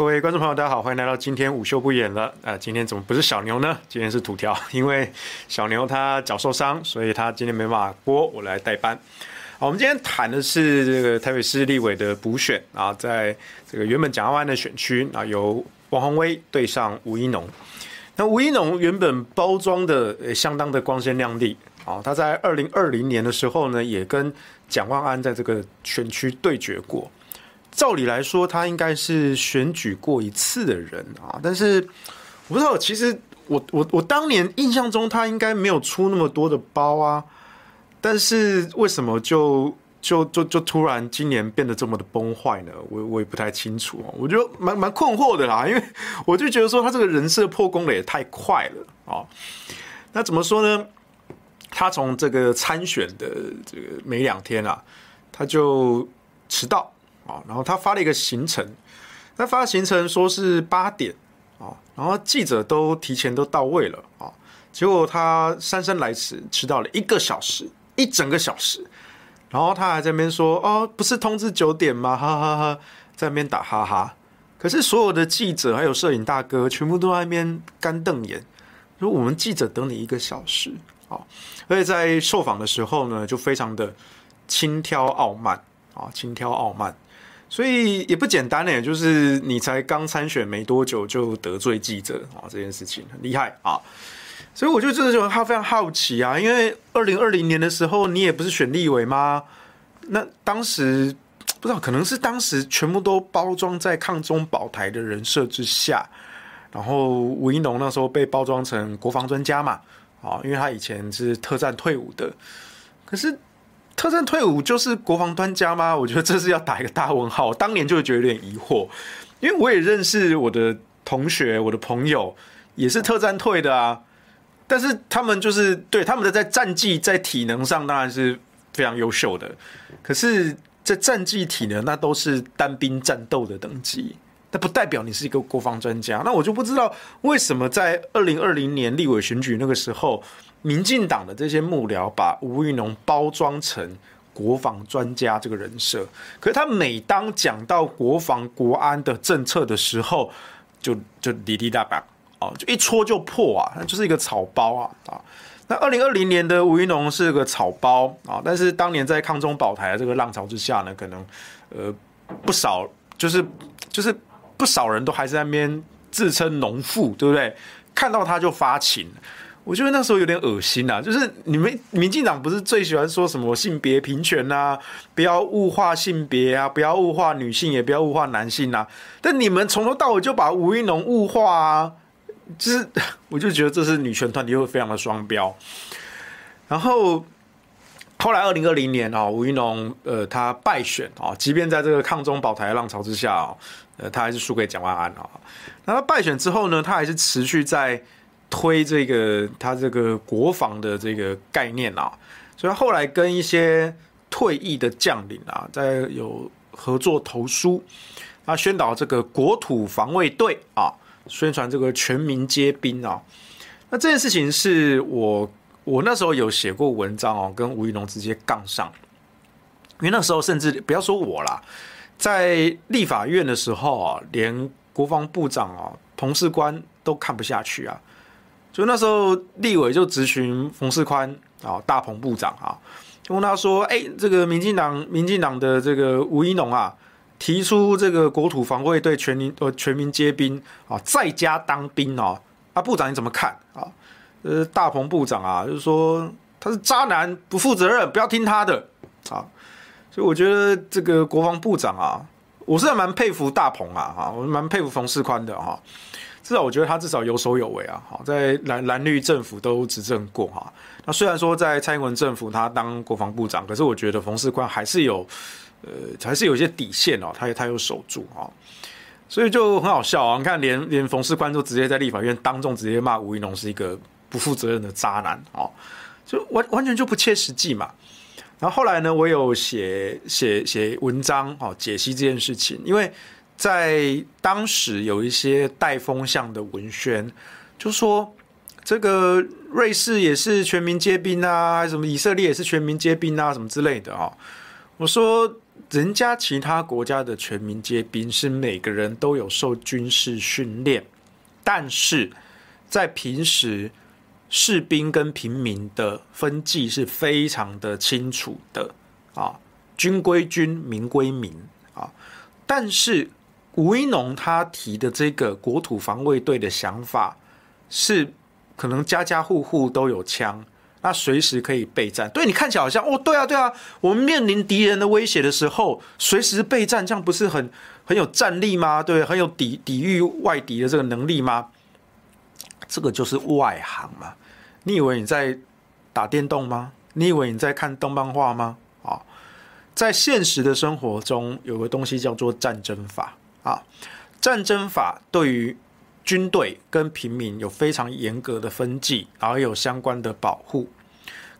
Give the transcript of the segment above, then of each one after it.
各位观众朋友，大家好，欢迎来到今天午休不演了。啊、今天怎么不是小牛呢？今天是土条，因为小牛他脚受伤，所以他今天没办法播，我来代班。好，我们今天谈的是这个台北市立委的补选啊，在这个原本蒋万安的选区啊，由王宏威对上吴怡农。那吴怡农原本包装的相当的光鲜亮丽啊，他在二零二零年的时候呢，也跟蒋万安在这个选区对决过。照理来说，他应该是选举过一次的人啊，但是我不知道，其实我我我当年印象中他应该没有出那么多的包啊，但是为什么就就就就突然今年变得这么的崩坏呢？我我也不太清楚啊，我就蛮蛮困惑的啦，因为我就觉得说他这个人设破功的也太快了啊。那怎么说呢？他从这个参选的这个没两天啊，他就迟到。啊然后他发了一个行程，他发行程说是八点啊，然后记者都提前都到位了啊，结果他姗姗来迟，迟到了一个小时，一整个小时，然后他还在那边说哦，不是通知九点吗？哈哈哈，在那边打哈哈。可是所有的记者还有摄影大哥全部都在那边干瞪眼，说我们记者等你一个小时啊，而且在受访的时候呢，就非常的轻佻傲慢啊，轻佻傲慢。所以也不简单呢，就是你才刚参选没多久就得罪记者啊，这件事情很厉害啊。所以我就真的就他非常好奇啊，因为二零二零年的时候你也不是选立委吗？那当时不知道可能是当时全部都包装在抗中保台的人设之下，然后吴一农那时候被包装成国防专家嘛，啊，因为他以前是特战退伍的，可是。特战退伍就是国防专家吗？我觉得这是要打一个大问号。当年就会觉得有点疑惑，因为我也认识我的同学、我的朋友，也是特战退的啊。但是他们就是对他们的在战绩、在体能上当然是非常优秀的，可是，在战绩、体能那都是单兵战斗的等级，那不代表你是一个国防专家。那我就不知道为什么在二零二零年立委选举那个时候。民进党的这些幕僚把吴怡农包装成国防专家这个人设，可是他每当讲到国防国安的政策的时候，就就滴滴答答哦，就一戳就破啊，那就是一个草包啊啊！那二零二零年的吴怡农是个草包啊，但是当年在抗中保台的这个浪潮之下呢，可能呃不少就是就是不少人都还是在那边自称农妇，对不对？看到他就发情。我觉得那时候有点恶心呐，就是你们民进党不是最喜欢说什么性别平权呐，不要物化性别啊，不要物化女性，也不要物化男性呐。但你们从头到尾就把吴怡农物化啊，就是 我就觉得这是女权团体会非常的双标。然后后来二零二零年啊，吴怡农呃他败选啊，即便在这个抗中保台浪潮之下啊，呃他还是输给蒋万安啊。那他败选之后呢，他还是持续在。推这个他这个国防的这个概念啊，所以后来跟一些退役的将领啊，在有合作投书，他宣导这个国土防卫队啊，宣传这个全民皆兵啊。那这件事情是我我那时候有写过文章哦，跟吴怡农直接杠上，因为那时候甚至不要说我啦，在立法院的时候啊，连国防部长啊彭世宽都看不下去啊。就那时候，立委就质询冯世宽啊，大鹏部长啊，就问他说：“哎，这个民进党，民进党的这个吴怡农啊，提出这个国土防卫队全民呃全民皆兵啊，在家当兵啊，啊部长你怎么看啊？呃，大鹏部长啊，就是说他是渣男，不负责任，不要听他的啊。所以我觉得这个国防部长啊，我是还蛮佩服大鹏啊，哈，我蛮佩服冯世宽的哈。”至少我觉得他至少有手有为啊，好，在蓝蓝绿政府都执政过哈。那虽然说在蔡英文政府他当国防部长，可是我觉得冯世宽还是有，呃，还是有一些底线哦，他他有守住啊，所以就很好笑啊。你看连，连连冯世宽都直接在立法院当众直接骂吴怡农是一个不负责任的渣男啊，就完完全就不切实际嘛。然后后来呢，我有写写写文章哦，解析这件事情，因为。在当时有一些带风向的文宣，就说这个瑞士也是全民皆兵啊，什么以色列也是全民皆兵啊，什么之类的啊。我说人家其他国家的全民皆兵是每个人都有受军事训练，但是在平时士兵跟平民的分际是非常的清楚的啊，军归军，民归民啊。但是吴怡农他提的这个国土防卫队的想法是，可能家家户户都有枪。那随时可以备战，对你看起来好像哦，对啊，对啊，我们面临敌人的威胁的时候，随时备战，这样不是很很有战力吗？对，很有抵抵御外敌的这个能力吗？这个就是外行嘛。你以为你在打电动吗？你以为你在看动漫画吗？啊，在现实的生活中，有个东西叫做战争法啊，战争法对于。军队跟平民有非常严格的分际，然后有相关的保护。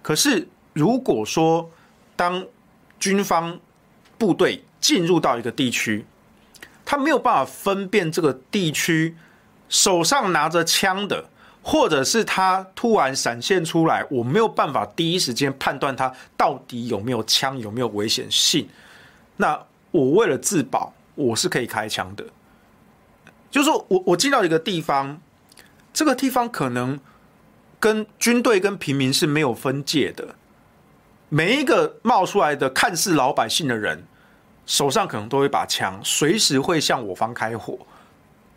可是，如果说当军方部队进入到一个地区，他没有办法分辨这个地区手上拿着枪的，或者是他突然闪现出来，我没有办法第一时间判断他到底有没有枪，有没有危险性。那我为了自保，我是可以开枪的。就是说我我进到一个地方，这个地方可能跟军队跟平民是没有分界的，每一个冒出来的看似老百姓的人，手上可能都有一把枪，随时会向我方开火，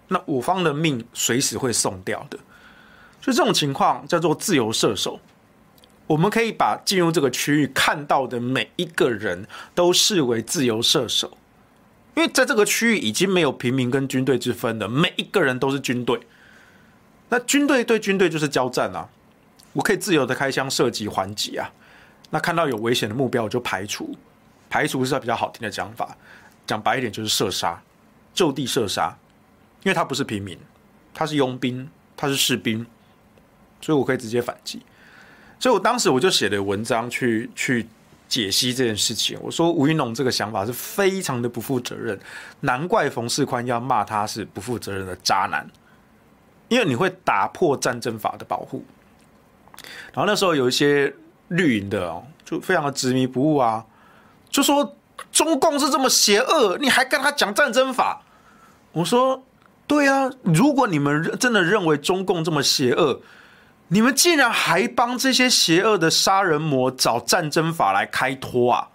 那我方的命随时会送掉的。所以这种情况叫做自由射手，我们可以把进入这个区域看到的每一个人都视为自由射手。因为在这个区域已经没有平民跟军队之分了，每一个人都是军队。那军队对军队就是交战啊，我可以自由的开枪射击还击啊。那看到有危险的目标，我就排除。排除是比较好听的讲法，讲白一点就是射杀，就地射杀。因为他不是平民，他是佣兵，他是士兵，所以我可以直接反击。所以我当时我就写了文章去去。解析这件事情，我说吴云龙这个想法是非常的不负责任，难怪冯世宽要骂他是不负责任的渣男，因为你会打破战争法的保护。然后那时候有一些绿营的哦，就非常的执迷不悟啊，就说中共是这么邪恶，你还跟他讲战争法？我说对啊，如果你们真的认为中共这么邪恶。你们竟然还帮这些邪恶的杀人魔找战争法来开脱啊？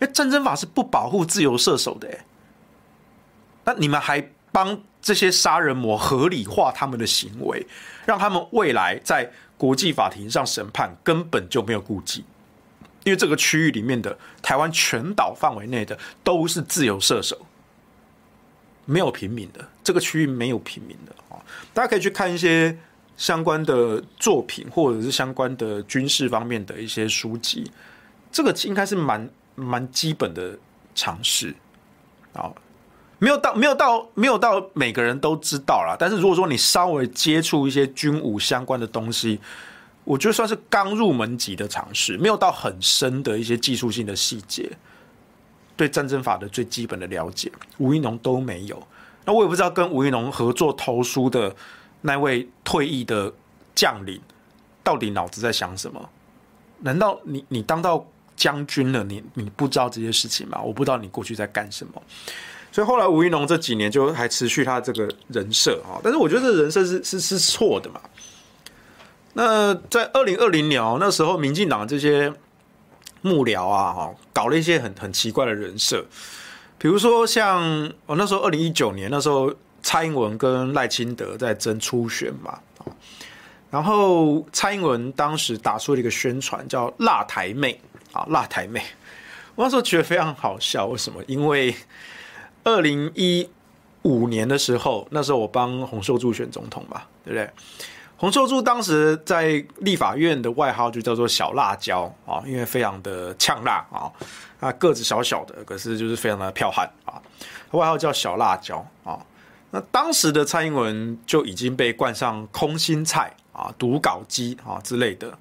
因为战争法是不保护自由射手的，哎，那你们还帮这些杀人魔合理化他们的行为，让他们未来在国际法庭上审判根本就没有顾忌，因为这个区域里面的台湾全岛范围内的都是自由射手，没有平民的，这个区域没有平民的啊，大家可以去看一些。相关的作品，或者是相关的军事方面的一些书籍，这个应该是蛮蛮基本的常识啊，没有到没有到没有到每个人都知道啦。但是如果说你稍微接触一些军武相关的东西，我觉得算是刚入门级的尝试，没有到很深的一些技术性的细节，对战争法的最基本的了解，吴一农都没有。那我也不知道跟吴一农合作投书的。那位退役的将领到底脑子在想什么？难道你你当到将军了，你你不知道这些事情吗？我不知道你过去在干什么。所以后来吴怡农这几年就还持续他这个人设啊，但是我觉得这人设是是是错的嘛。那在二零二零年那时候，民进党这些幕僚啊，哈，搞了一些很很奇怪的人设，比如说像我那时候二零一九年那时候。蔡英文跟赖清德在争初选嘛，然后蔡英文当时打出了一个宣传叫“辣台妹”啊，“辣台妹”，我那时候觉得非常好笑。为什么？因为二零一五年的时候，那时候我帮洪秀柱选总统嘛，对不对？洪秀柱当时在立法院的外号就叫做“小辣椒”啊，因为非常的呛辣啊，啊个子小小的，可是就是非常的剽悍啊，外号叫“小辣椒”啊。那当时的蔡英文就已经被冠上空心菜啊、读稿机啊之类的，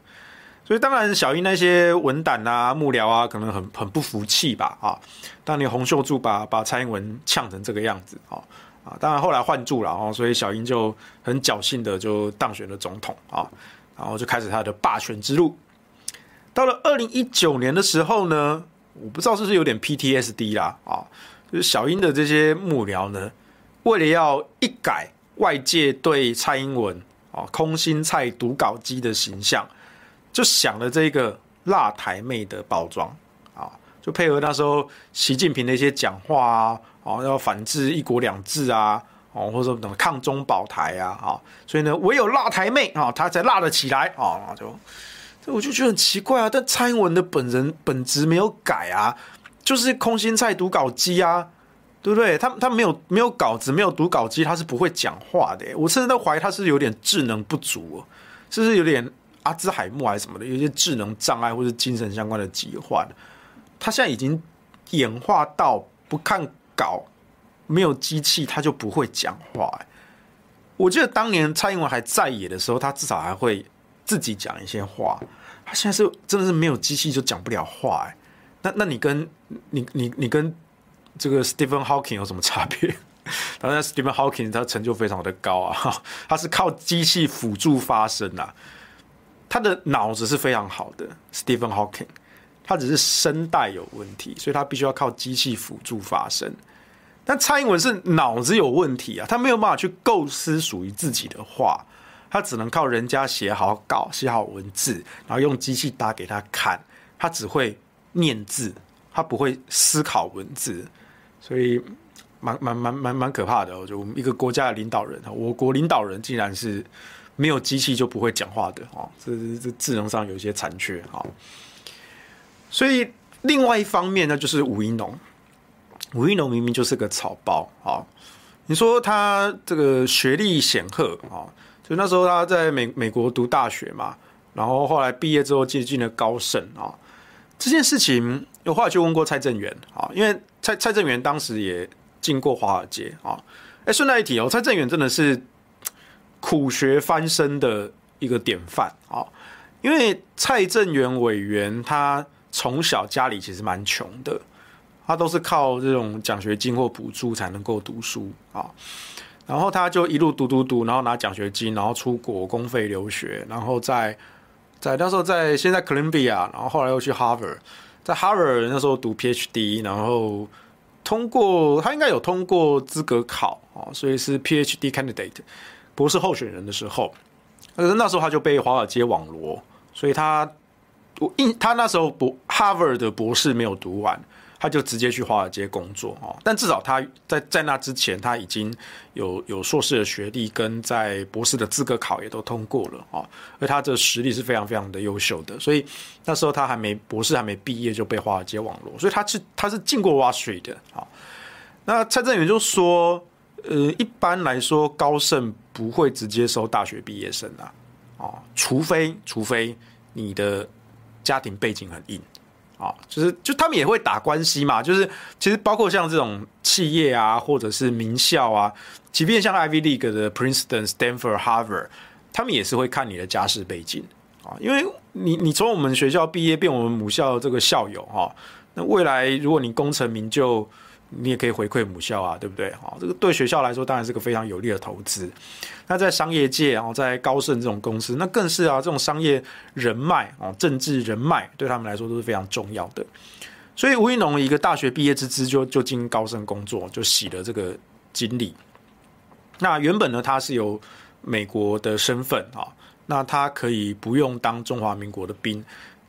所以当然小英那些文胆啊、幕僚啊，可能很很不服气吧啊。当年洪秀柱把把蔡英文呛成这个样子啊啊，当然后来换柱了哦，所以小英就很侥幸的就当选了总统啊，然后就开始他的霸权之路。到了二零一九年的时候呢，我不知道是不是有点 PTSD 啦啊，就是小英的这些幕僚呢，为了要一改外界对蔡英文啊空心菜读稿机的形象，就想了这个辣台妹的包装啊，就配合那时候习近平的一些讲话啊，哦要反制一国两制啊，哦或者说什么抗中保台啊，啊，所以呢唯有辣台妹啊，她才辣得起来啊，就。我就觉得很奇怪啊，但蔡英文的本人本质没有改啊，就是空心菜读稿机啊，对不对？他他没有没有稿子，没有读稿机，他是不会讲话的。我甚至都怀疑他是有点智能不足，是不是有点阿兹海默还是什么的，有些智能障碍或者精神相关的疾患。他现在已经演化到不看稿，没有机器他就不会讲话。我记得当年蔡英文还在野的时候，他至少还会。自己讲一些话，他现在是真的是没有机器就讲不了话，那那你跟你你你跟这个 Stephen Hawking 有什么差别？当然 Stephen Hawking 他成就非常的高啊，他是靠机器辅助发声啊，他的脑子是非常好的 Stephen Hawking，他只是声带有问题，所以他必须要靠机器辅助发声。但蔡英文是脑子有问题啊，他没有办法去构思属于自己的话。他只能靠人家写好稿、写好文字，然后用机器打给他看。他只会念字，他不会思考文字，所以蛮蛮蛮蛮蛮可怕的。就我们一个国家的领导人，我国领导人竟然是没有机器就不会讲话的啊！这这智能上有一些残缺啊。所以另外一方面呢，就是吴怡农，吴怡农明明就是个草包啊！你说他这个学历显赫啊？就那时候他在美美国读大学嘛，然后后来毕业之后接近了高盛啊。这件事情有话就问过蔡正元啊，因为蔡蔡正元当时也进过华尔街啊。哎，顺带一提哦，蔡正元真的是苦学翻身的一个典范啊。因为蔡正元委员他从小家里其实蛮穷的，他都是靠这种奖学金或补助才能够读书啊。然后他就一路读读读，然后拿奖学金，然后出国公费留学，然后在在那时候在现在 Columbia，然后后来又去 Harvard，在 Harvard 那时候读 PhD，然后通过他应该有通过资格考啊，所以是 PhD candidate 博士候选人的时候，可是那时候他就被华尔街网罗，所以他我印他那时候博 Harvard 的博士没有读完。他就直接去华尔街工作哦，但至少他在在那之前他已经有有硕士的学历，跟在博士的资格考也都通过了啊，而他的实力是非常非常的优秀的，所以那时候他还没博士还没毕业就被华尔街网络，所以他是他是进过 Wall Street 的啊。那蔡正元就说，呃，一般来说高盛不会直接收大学毕业生啊，啊，除非除非你的家庭背景很硬。啊，就是就他们也会打关系嘛，就是其实包括像这种企业啊，或者是名校啊，即便像 Ivy League 的 Princeton、Stanford、Harvard，他们也是会看你的家世背景啊，因为你你从我们学校毕业变我们母校这个校友哈，那未来如果你功成名就。你也可以回馈母校啊，对不对？好，这个对学校来说当然是个非常有利的投资。那在商业界，然后在高盛这种公司，那更是啊，这种商业人脉啊，政治人脉对他们来说都是非常重要的。所以吴一农一个大学毕业之资就就进高盛工作，就洗了这个经历。那原本呢，他是有美国的身份啊，那他可以不用当中华民国的兵。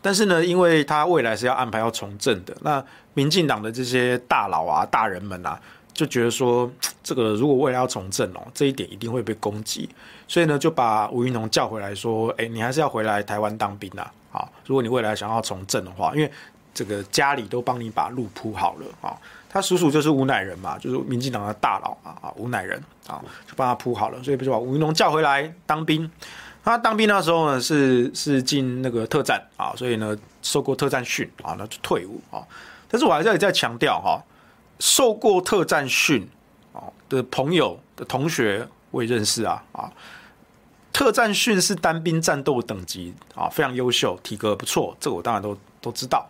但是呢，因为他未来是要安排要从政的，那民进党的这些大佬啊、大人们啊，就觉得说，这个如果未来要从政哦，这一点一定会被攻击，所以呢，就把吴云龙叫回来说，哎，你还是要回来台湾当兵啊，啊，如果你未来想要从政的话，因为这个家里都帮你把路铺好了啊，他叔叔就是吴乃仁嘛，就是民进党的大佬啊，啊，吴乃仁啊，就帮他铺好了，所以不就把吴云龙叫回来当兵。他当兵那时候呢，是是进那个特战啊，所以呢受过特战训啊，那就退伍啊。但是我还是在再强调哈，受过特战训啊的朋友的同学我也认识啊啊。特战训是单兵战斗等级啊，非常优秀，体格不错，这个我当然都都知道。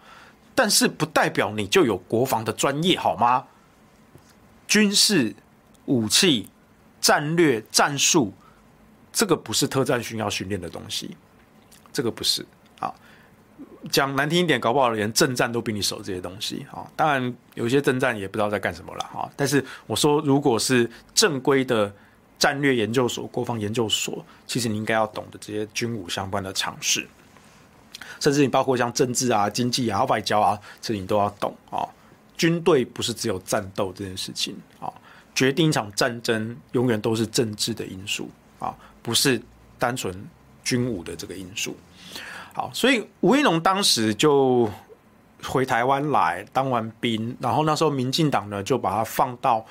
但是不代表你就有国防的专业好吗？军事、武器、战略、战术。这个不是特战训要训练的东西，这个不是。啊。讲难听一点，搞不好连正战都比你熟这些东西。啊。当然，有些正战也不知道在干什么了啊。但是我说，如果是正规的战略研究所、国防研究所，其实你应该要懂得这些军武相关的常识，甚至你包括像政治啊、经济啊、外交啊，这你都要懂。啊。军队不是只有战斗这件事情。啊，决定一场战争永远都是政治的因素，不是单纯军武的这个因素。好，所以吴怡农当时就回台湾来当完兵，然后那时候民进党呢就把他放到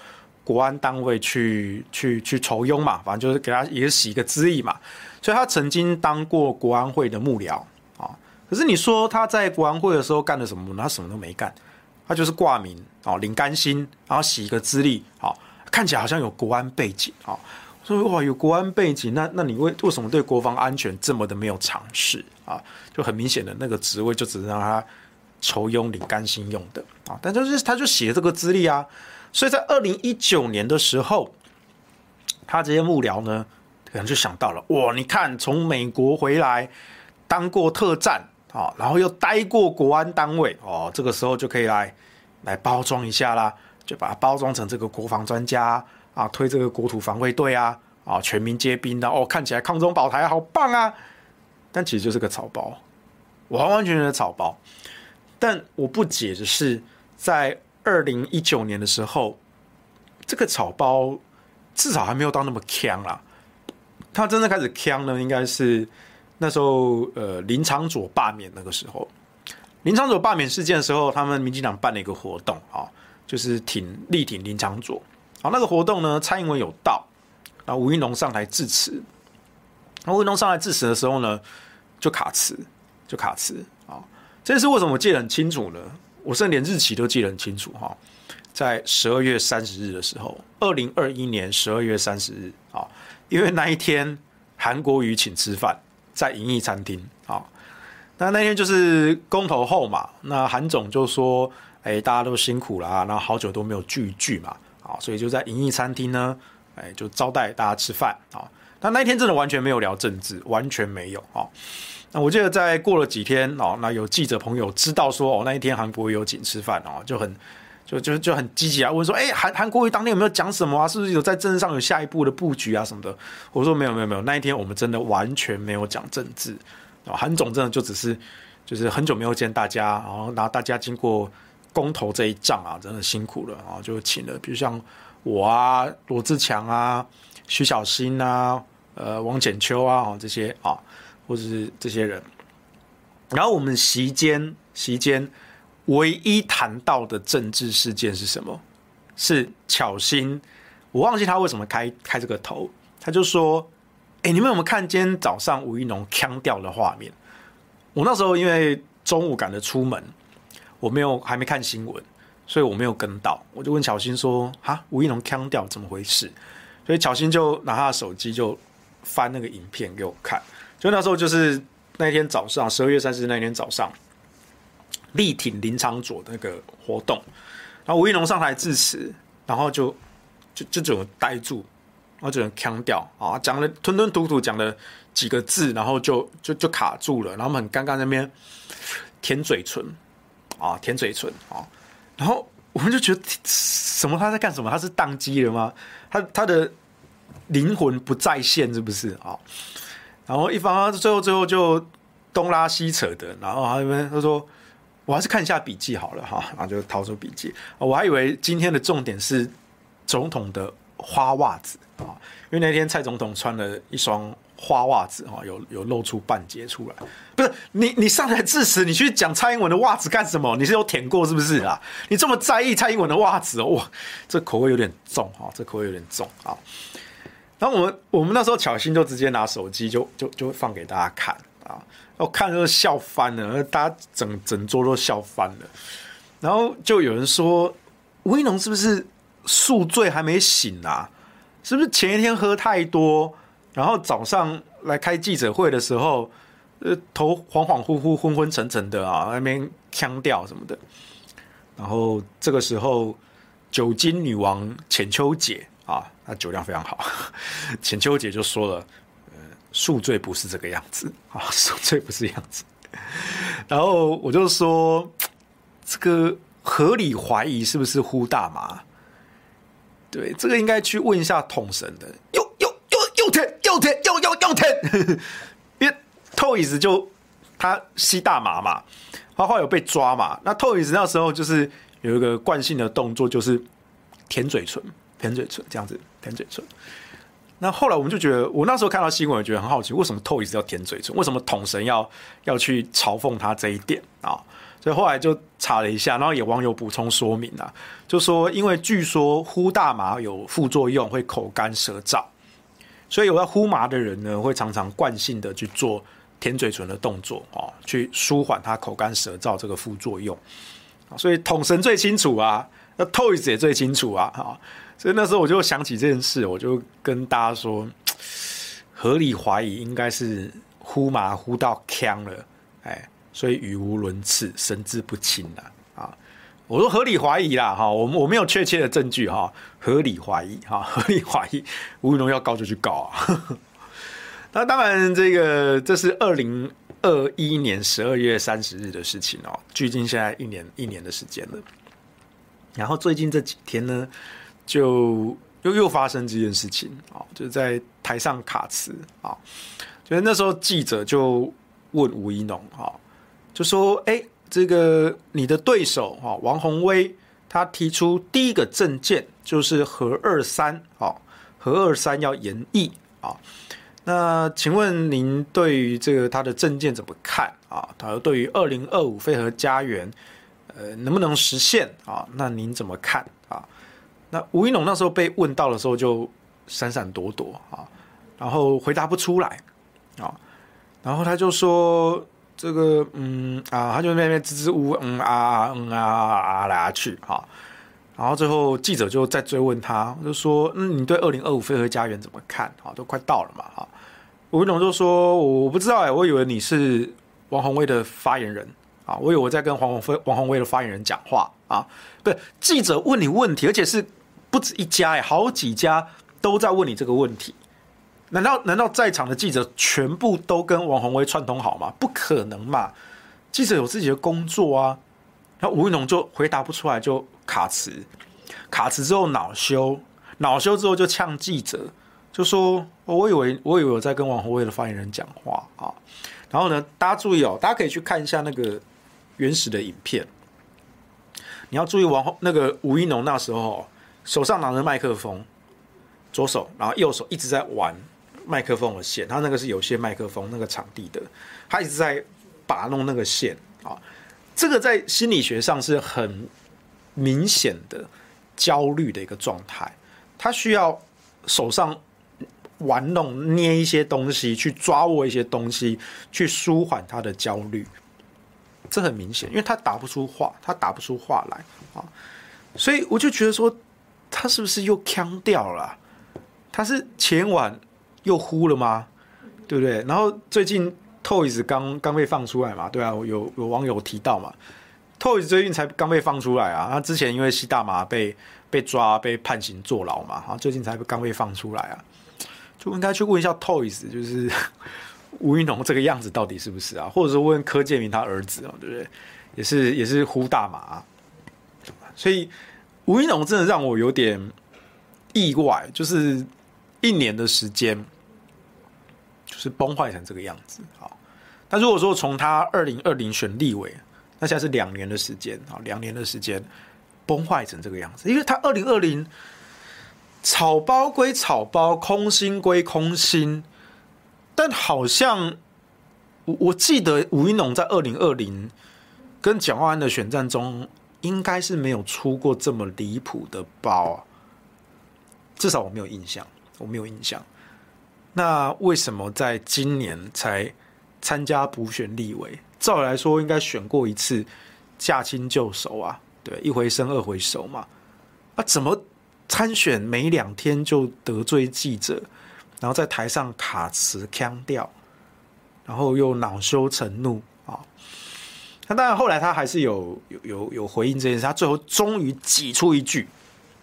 国安单位去去去筹庸嘛，反正就是给他也是洗个资历嘛。所以他曾经当过国安会的幕僚啊。可是你说他在国安会的时候干了什么？他什么都没干，他就是挂名哦，领干薪，然后洗一个资历，好，看起来好像有国安背景啊。说哇，有国安背景，那那你为为什么对国防安全这么的没有常识啊？就很明显的那个职位就只是让他酬庸领干薪用的啊。但就是他就写这个资历啊，所以在二零一九年的时候，他这些幕僚呢，可能就想到了哇，你看从美国回来当过特战啊，然后又待过国安单位哦，这个时候就可以来来包装一下啦，就把它包装成这个国防专家。啊推这个国土防卫队啊，啊，全民皆兵的哦，看起来抗中保台好棒啊！但其实就是个草包，完完全全的草包。但我不解的是，在二零一九年的时候，这个草包至少还没有到那么锵啦。他真正开始锵呢，应该是那时候呃林昶佐罢免那个时候。林昶佐罢免事件的时候，他们民进党办了一个活动啊，就是挺力挺林昶佐。好，那个活动呢，蔡英文有到，然后吴怡农上台致辞。那吴怡农上台致辞的时候呢，就卡词，就卡词啊。这是为什么我记得很清楚呢？我甚至连日期都记得很清楚哈。在十二月三十日的时候，二零二一年十二月三十日啊，因为那一天韩国瑜请吃饭，在银翼餐厅啊。那那天就是公投后嘛，那韩总就说：“哎，大家都辛苦了啊，然后好久都没有聚一聚嘛。”啊，所以就在银翼餐厅呢，哎，就招待大家吃饭啊。那那一天真的完全没有聊政治，完全没有啊。那我记得在过了几天哦，那有记者朋友知道说哦，那一天韩国瑜有请吃饭哦，就很就就就很积极啊，问说哎，韩韩国瑜当天有没有讲什么啊？是不是有在政治上有下一步的布局啊什么的？我说没有没有没有，那一天我们真的完全没有讲政治啊。韩总真的就只是就是很久没有见大家，然后拿大家经过。公投这一仗啊，真的辛苦了啊！就请了，比如像我啊、罗志强啊、徐小新啊、呃、王浅秋啊这些啊，或者是这些人。然后我们席间席间唯一谈到的政治事件是什么？是巧心，我忘记他为什么开开这个头，他就说：“哎，你们有没有看今天早上吴怡农腔调的画面？”我那时候因为中午赶着出门。我没有还没看新闻，所以我没有跟到。我就问巧芯说：“哈，吴怡农腔调怎么回事？”所以巧芯就拿他的手机就翻那个影片给我看。就那时候就是那天早上，十二月三十那天早上，力挺林昶佐那个活动，然后吴怡农上台致辞，然后就就就整个呆住，然后整个腔调啊，讲了吞吞吐吐讲了几个字，然后就就就卡住了，然后我们很尴尬那边舔嘴唇。啊，舔嘴唇啊，然后我们就觉得什么他在干什么？他是宕机了吗？他他的灵魂不在线是不是啊？然后一方最后最后就东拉西扯的，然后他们他说我还是看一下笔记好了哈，然后就掏出笔记，我还以为今天的重点是总统的花袜子啊，因为那天蔡总统穿了一双。花袜子哈，有有露出半截出来，不是你你上台致辞，你去讲蔡英文的袜子干什么？你是有舔过是不是啊？你这么在意蔡英文的袜子哦，哇，这口味有点重哈，这口味有点重啊。然后我们我们那时候巧心就直接拿手机就就就放给大家看啊，我看都笑翻了，大家整整桌都笑翻了。然后就有人说，吴一农是不是宿醉还没醒啊？是不是前一天喝太多？然后早上来开记者会的时候，呃，头恍恍惚惚、昏昏沉沉的啊，那边腔调什么的。然后这个时候，酒精女王浅秋姐啊，她酒量非常好，浅秋姐就说了，宿醉不是这个样子啊，宿醉不是样子。然后我就说，这个合理怀疑是不是呼大麻？对，这个应该去问一下统神的。又又又又舔又舔又又舔，因为 Toys 就他吸大麻嘛，花花有被抓嘛。那 Toys 那时候就是有一个惯性的动作，就是舔嘴唇，舔嘴唇这样子，舔嘴唇。那后来我们就觉得，我那时候看到新闻，我觉得很好奇，为什么 Toys 要舔嘴唇？为什么统神要要去嘲讽他这一点啊？所以后来就查了一下，然后有网友补充说明啊，就说因为据说呼大麻有副作用，会口干舌燥，所以有要呼麻的人呢，会常常惯性的去做舔嘴唇的动作啊，去舒缓他口干舌燥这个副作用。所以统神最清楚啊，那 Toys 也最清楚啊，哈。所以那时候我就想起这件事，我就跟大家说，合理怀疑应该是呼麻呼到呛了，哎，所以语无伦次，神志不清了啊！我说合理怀疑啦，哈，我我没有确切的证据哈，合理怀疑哈，合理怀疑，吴怡农要告就去告啊。那当然，这个这是二零二一年十二月三十日的事情哦，距今现在一年一年的时间了。然后最近这几天呢？就又又发生这件事情啊，就在台上卡词啊，就是那时候记者就问吴怡农啊，就说：“哎，这个你的对手啊，王宏威，他提出第一个政见就是核二三啊，核二三要延役啊，那请问您对于这个他的政见怎么看啊？他说对于二零二五非核家园，呃，能不能实现啊？那您怎么看啊？”那吴怡农那时候被问到的时候就闪闪躲躲啊，然后回答不出来啊，然后他就说这个嗯啊，他就那边支支吾吾嗯啊嗯啊啊来啊去啊，然后最后记者就再追问他，就说嗯，你对二零二五非核家园怎么看啊？都快到了嘛哈，吴怡农就说我不知道哎，我以为你是王鸿薇的发言人啊，我以为我在跟黄鸿飞王鸿薇的发言人讲话啊，不是记者问你问题，而且是。不止一家哎，好几家都在问你这个问题。难道难道在场的记者全部都跟王鸿薇串通好吗？不可能嘛！记者有自己的工作啊。然后吴怡农就回答不出来，就卡词，卡词之后恼羞，恼羞之后就呛记者，就说：“我以为我以为我在跟王鸿薇的发言人讲话啊。”然后呢，大家注意哦，大家可以去看一下那个原始的影片。你要注意王那个吴怡农那时候。手上拿着麦克风，左手，然后右手一直在玩麦克风的线。他那个是有线麦克风，那个场地的，他一直在把弄那个线啊。这个在心理学上是很明显的焦虑的一个状态。他需要手上玩弄、捏一些东西，去抓握一些东西，去舒缓他的焦虑。这很明显，因为他打不出话，他打不出话来啊。所以我就觉得说。他是不是又呛掉了？他是前晚又呼了吗？对不对？然后最近 Toys 刚刚被放出来嘛？对啊，有有网友提到嘛，Toys 最近才刚被放出来啊。他之前因为吸大麻被被抓，被判刑坐牢嘛，哈，最近才刚被放出来啊。就应该去问一下 Toys，就是 吴云龙这个样子到底是不是啊？或者说问柯建铭他儿子啊，对不对？也是也是呼大麻，所以。吴云龙真的让我有点意外，就是一年的时间，就是崩坏成这个样子。好，那如果说从他二零二零选立委，那现在是两年的时间啊，两年的时间崩坏成这个样子，因为他二零二零草包归草包，空心归空心，但好像我我记得吴怡农在二零二零跟蒋万安的选战中。应该是没有出过这么离谱的包啊，至少我没有印象，我没有印象。那为什么在今年才参加补选立委？照理来说，应该选过一次，驾轻就熟啊，对，一回生二回熟嘛。啊，怎么参选没两天就得罪记者，然后在台上卡词腔调，然后又恼羞成怒啊？那当然，后来他还是有有有有回应这件事。他最后终于挤出一句，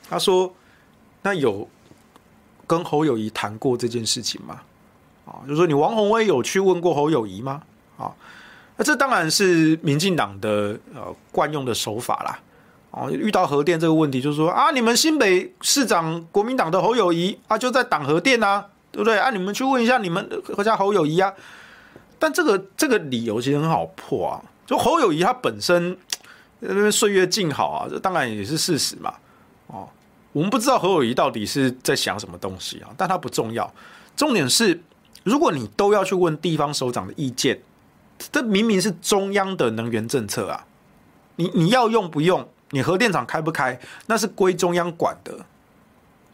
他说：“那有跟侯友宜谈过这件事情吗？啊，就是说你王鸿薇有去问过侯友宜吗？啊，那这当然是民进党的呃惯用的手法啦。哦，遇到核电这个问题，就是说啊，你们新北市长国民党的侯友宜啊，就在挡核电啊，对不对啊？你们去问一下你们何家侯友宜啊。但这个这个理由其实很好破啊，就侯友宜他本身那边岁月静好啊，这当然也是事实嘛。哦，我们不知道何友宜到底是在想什么东西啊，但他不重要，重点是如果你都要去问地方首长的意见，这明明是中央的能源政策啊，你你要用不用？你核电厂开不开，那是归中央管的，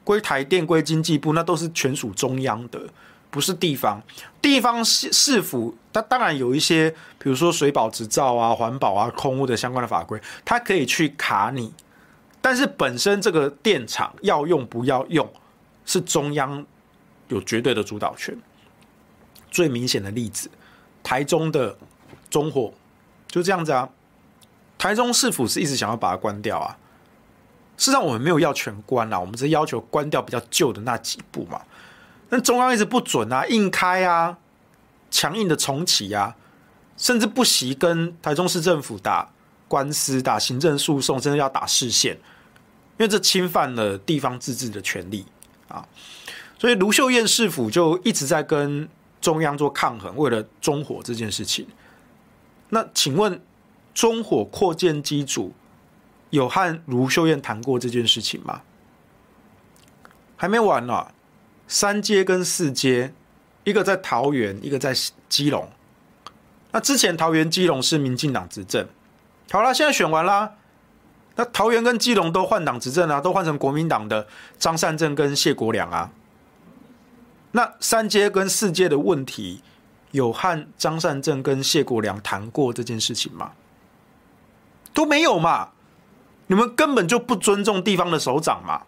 归台电、归经济部，那都是全属中央的，不是地方。地方市市府，它当然有一些，比如说水保执照啊、环保啊、空污的相关的法规，它可以去卡你。但是本身这个电厂要用不要用，是中央有绝对的主导权。最明显的例子，台中的中火就这样子啊。台中市府是一直想要把它关掉啊，事实上我们没有要全关啊，我们只是要求关掉比较旧的那几部嘛。但中央一直不准啊，硬开啊，强硬的重启啊，甚至不惜跟台中市政府打官司、打行政诉讼，甚至要打释宪，因因为这侵犯了地方自治的权利啊。所以卢秀燕市府就一直在跟中央做抗衡，为了中火这件事情。那请问？中火扩建机组有和卢秀燕谈过这件事情吗？还没完呢、啊，三接跟四接，一个在桃园，一个在基隆。那之前桃园、基隆是民进党执政，好了，现在选完了，那桃园跟基隆都换党执政啊，都换成国民党的张善政跟谢国良啊。那三阶跟四阶的问题，有和张善政跟谢国良谈过这件事情吗？都没有嘛？你们根本就不尊重地方的首长嘛？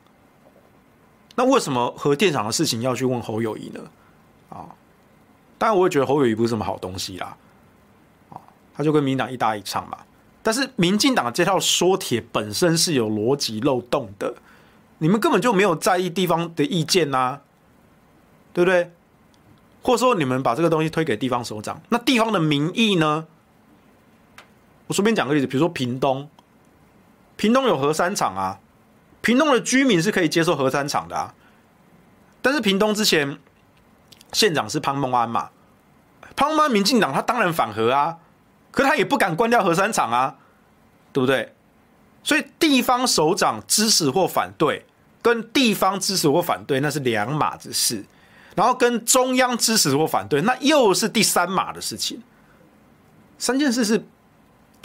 那为什么核电厂的事情要去问侯友宜呢？啊，当然我也觉得侯友宜不是什么好东西啦，啊，他就跟民党一搭一唱嘛。但是民进党的这套说帖本身是有逻辑漏洞的，你们根本就没有在意地方的意见呐、啊，对不对？或者说你们把这个东西推给地方首长，那地方的民意呢？我随便讲个例子，比如说屏东，屏东有核三厂啊，屏东的居民是可以接受核三厂的啊，但是屏东之前县长是潘孟安嘛，潘孟安民进党他当然反核啊，可他也不敢关掉核三厂啊，对不对？所以地方首长支持或反对，跟地方支持或反对那是两码子事，然后跟中央支持或反对那又是第三码的事情，三件事是。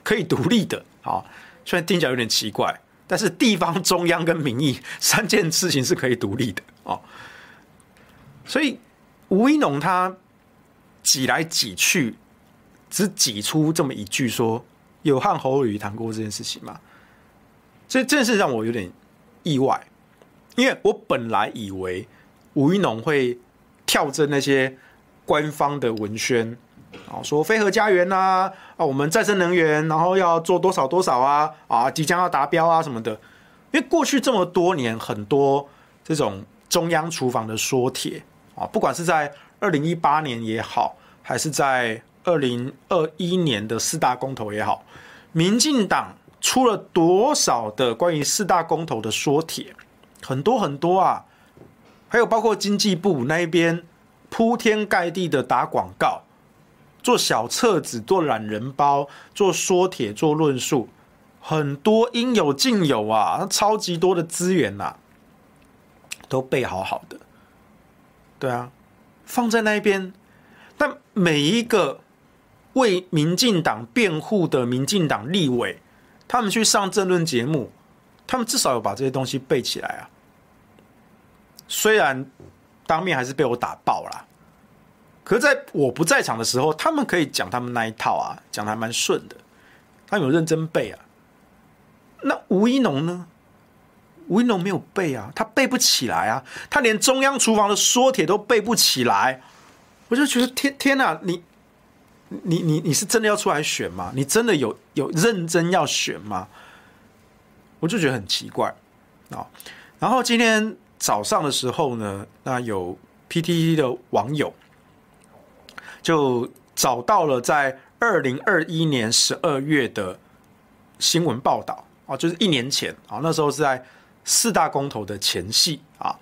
可以独立的，好，虽然听起来有点奇怪，但是地方、中央跟民意 三件事情是可以独立的哦。所以吴一农他挤来挤去，只挤出这么一句说有和侯友宜谈过这件事情吗？这件事让我有点意外，因为我本来以为吴一农会跳针那些官方的文宣。啊，说飞核家园呐，啊，我们再生能源，然后要做多少多少啊，啊，即将要达标啊什么的。因为过去这么多年，很多这种中央厨房的说帖啊，不管是在二零一八年也好，还是在二零二一年的四大公投也好，民进党出了多少的关于四大公投的说帖，很多很多啊，还有包括经济部那一边铺天盖地的打广告。做小册子，做懒人包，做说帖，做论述，很多应有尽有啊！超级多的资源呐、啊，都备好好的。对啊，放在那一边。但每一个为民进党辩护的民进党立委，他们去上政论节目，他们至少有把这些东西背起来啊。虽然当面还是被我打爆了。可是在我不在场的时候，他们可以讲他们那一套啊，讲的还蛮顺的，他们有认真背啊。那吴一农呢？吴一农没有背啊，他背不起来啊，他连中央厨房的说帖都背不起来。我就觉得天天呐，你你你你是真的要出来选吗？你真的有有认真要选吗？我就觉得很奇怪啊。然后今天早上的时候呢，那有 PTT 的网友。就找到了在二零二一年十二月的新闻报道啊，就是一年前啊，那时候是在四大公投的前夕啊。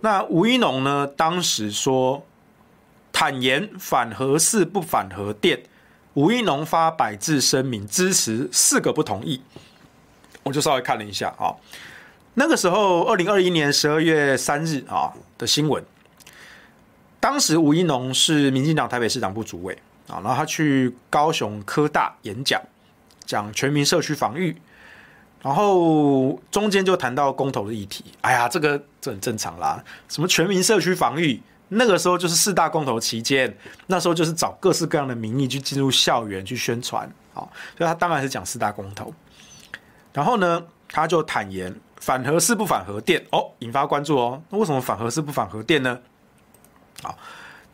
那吴一农呢，当时说坦言反核四不反核电，吴怡农发百字声明支持四个不同意。我就稍微看了一下啊，那个时候二零二一年十二月三日啊的新闻，当时吴怡农是民进党台北市党部主委啊，然后他去高雄科大演讲，讲全民社区防御，然后中间就谈到公投的议题。哎呀，这个这很正常啦，什么全民社区防御，那个时候就是四大公投期间，那时候就是找各式各样的名义去进入校园去宣传啊，所以他当然是讲四大公投。然后呢，他就坦言反核四不反核电哦，引发关注哦。那为什么反核四不反核电呢？啊，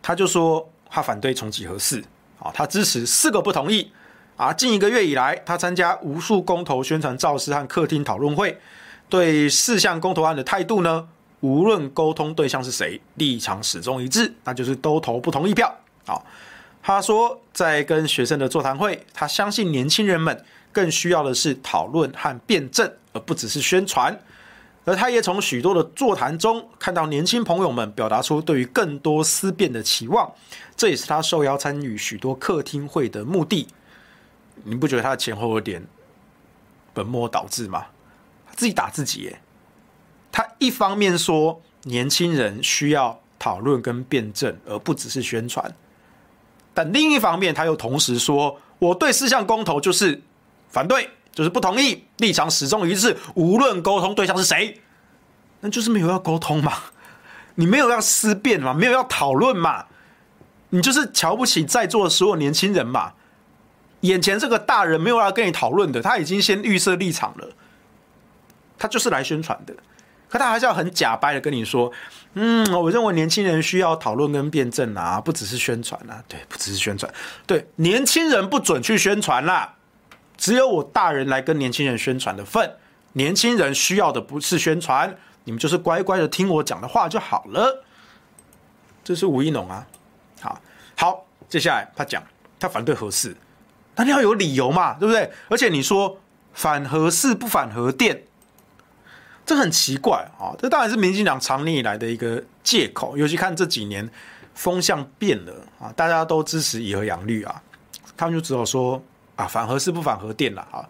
他就说他反对重启核四，啊，他支持四个不同意。啊，近一个月以来，他参加无数公投宣传造势和客厅讨论会，对四项公投案的态度呢，无论沟通对象是谁，立场始终一致，那就是都投不同意票。啊，他说在跟学生的座谈会，他相信年轻人们。更需要的是讨论和辩证，而不只是宣传。而他也从许多的座谈中看到年轻朋友们表达出对于更多思辨的期望，这也是他受邀参与许多客厅会的目的。你不觉得他的前后有点本末倒置吗？自己打自己耶！他一方面说年轻人需要讨论跟辩证，而不只是宣传，但另一方面他又同时说，我对四项公投就是。反对就是不同意，立场始终一致，无论沟通对象是谁，那就是没有要沟通嘛，你没有要思辨嘛，没有要讨论嘛，你就是瞧不起在座的所有年轻人嘛，眼前这个大人没有要跟你讨论的，他已经先预设立场了，他就是来宣传的，可他还是要很假掰的跟你说，嗯，我认为年轻人需要讨论跟辩证啊，不只是宣传啊，对，不只是宣传，对，年轻人不准去宣传啦。只有我大人来跟年轻人宣传的份，年轻人需要的不是宣传，你们就是乖乖的听我讲的话就好了。这是吴怡农啊，好，好，接下来他讲他反对核四，那你要有理由嘛，对不对？而且你说反核四不反核电，这很奇怪啊，这当然是民进党长年以来的一个借口，尤其看这几年风向变了啊，大家都支持以核养绿啊，他们就只好说。啊，反核是不反核电了啊！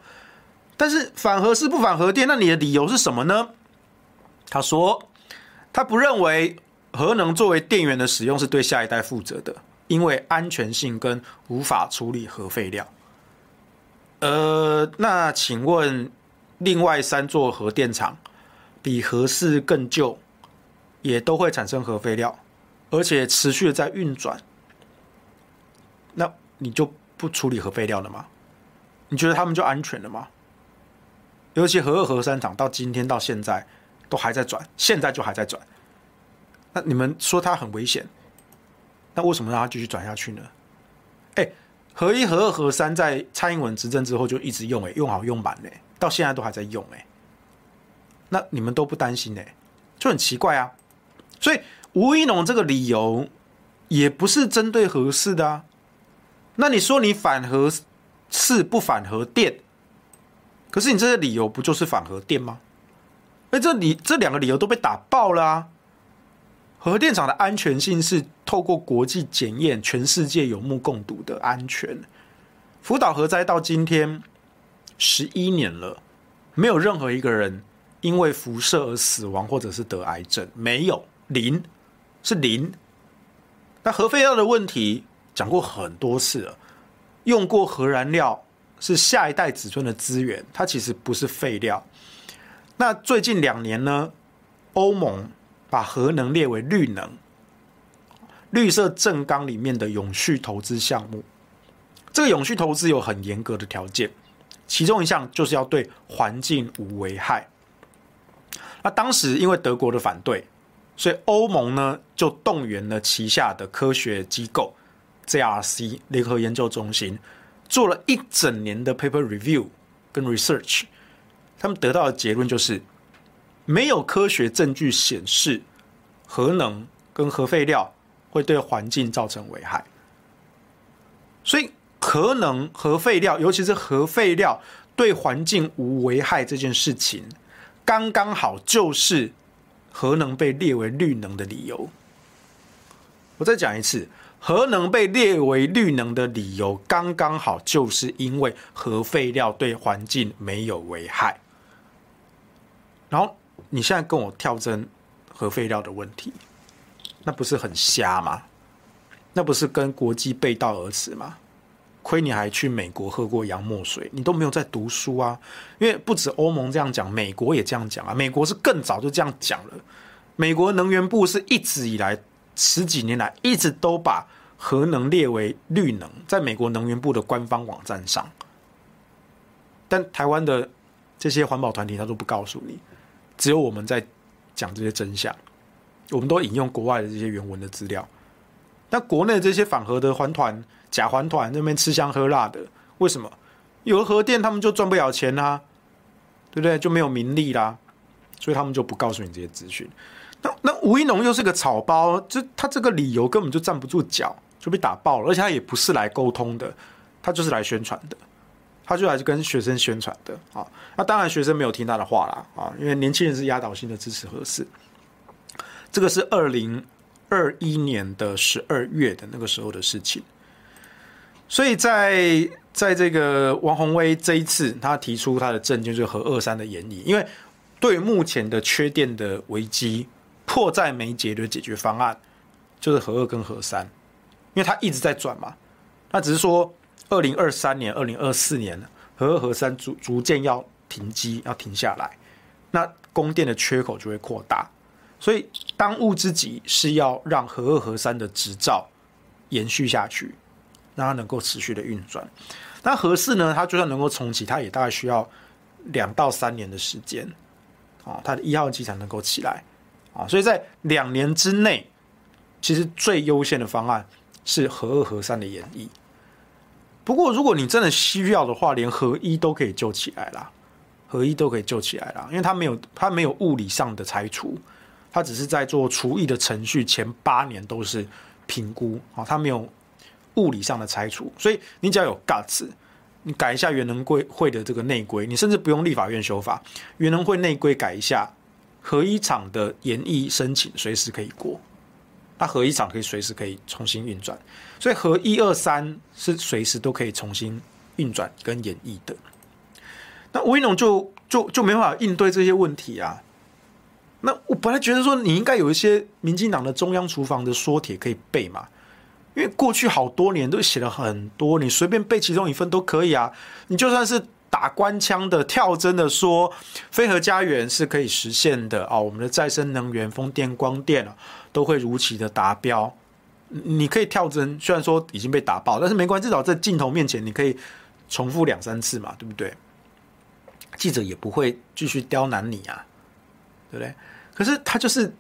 但是反核是不反核电，那你的理由是什么呢？他说，他不认为核能作为电源的使用是对下一代负责的，因为安全性跟无法处理核废料。呃，那请问，另外三座核电厂比核四更旧，也都会产生核废料，而且持续的在运转，那你就不处理核废料了吗？你觉得他们就安全了吗？尤其核二、核三厂到今天到现在都还在转，现在就还在转。那你们说它很危险，那为什么让它继续转下去呢？哎，核一、核二、核三在蔡英文执政之后就一直用，哎，用好用满嘞，到现在都还在用，哎。那你们都不担心，呢，就很奇怪啊。所以吴一农这个理由也不是针对核四的啊。那你说你反核？是不反核电，可是你这个理由不就是反核电吗？哎，这理这两个理由都被打爆了啊！核电厂的安全性是透过国际检验，全世界有目共睹的安全。福岛核灾到今天十一年了，没有任何一个人因为辐射而死亡或者是得癌症，没有，零，是零。那核废料的问题讲过很多次了。用过核燃料是下一代子孙的资源，它其实不是废料。那最近两年呢，欧盟把核能列为绿能、绿色正纲里面的永续投资项目。这个永续投资有很严格的条件，其中一项就是要对环境无危害。那当时因为德国的反对，所以欧盟呢就动员了旗下的科学机构。JRC 联合研究中心做了一整年的 paper review 跟 research，他们得到的结论就是，没有科学证据显示核能跟核废料会对环境造成危害。所以核能、核废料，尤其是核废料对环境无危害这件事情，刚刚好就是核能被列为绿能的理由。我再讲一次，核能被列为绿能的理由，刚刚好就是因为核废料对环境没有危害。然后你现在跟我跳针核废料的问题，那不是很瞎吗？那不是跟国际背道而驰吗？亏你还去美国喝过洋墨水，你都没有在读书啊！因为不止欧盟这样讲，美国也这样讲啊。美国是更早就这样讲了。美国能源部是一直以来十几年来一直都把核能列为绿能，在美国能源部的官方网站上。但台湾的这些环保团体他都不告诉你，只有我们在讲这些真相。我们都引用国外的这些原文的资料。那国内这些反核的环团、假环团那边吃香喝辣的，为什么？有了核电，他们就赚不了钱啦、对不对？就没有名利啦，所以他们就不告诉你这些资讯。那那吴一农又是个草包，就他这个理由根本就站不住脚，就被打爆了。而且他也不是来沟通的，他就是来宣传的，他就来跟学生宣传的啊。那当然学生没有听他的话啦啊，因为年轻人是压倒性的支持核四。这个是二零。二一年的十二月的那个时候的事情，所以在在这个王宏威这一次，他提出他的政见就是核二三的延役，因为对目前的缺电的危机迫在眉睫的解决方案就是核二跟核三，因为他一直在转嘛，他只是说二零二三年、二零二四年核二核三逐逐渐要停机，要停下来，那供电的缺口就会扩大。所以，当务之急是要让核二、核三的执照延续下去，让它能够持续的运转。那核四呢？它就算能够重启，它也大概需要两到三年的时间，啊，它的一号机才能够起来，啊，所以在两年之内，其实最优先的方案是核二、核三的延役。不过，如果你真的需要的话，连核一都可以救起来啦，核一都可以救起来啦，因为它没有它没有物理上的拆除。他只是在做除役的程序，前八年都是评估啊，他没有物理上的拆除，所以你只要有 guts，你改一下原能规会的这个内规，你甚至不用立法院修法，原能会内规改一下，核一厂的延役申请随时可以过，那核一厂可以随时可以重新运转，所以核一二三是随时都可以重新运转跟延役的，那吴一农就就就没办法应对这些问题啊。那我本来觉得说你应该有一些民进党的中央厨房的说帖可以背嘛，因为过去好多年都写了很多，你随便背其中一份都可以啊。你就算是打官腔的、跳针的说，非核家园是可以实现的啊，我们的再生能源、风电、光电啊都会如期的达标。你可以跳针，虽然说已经被打爆，但是没关系，至少在镜头面前你可以重复两三次嘛，对不对？记者也不会继续刁难你啊。对不对？可是他就是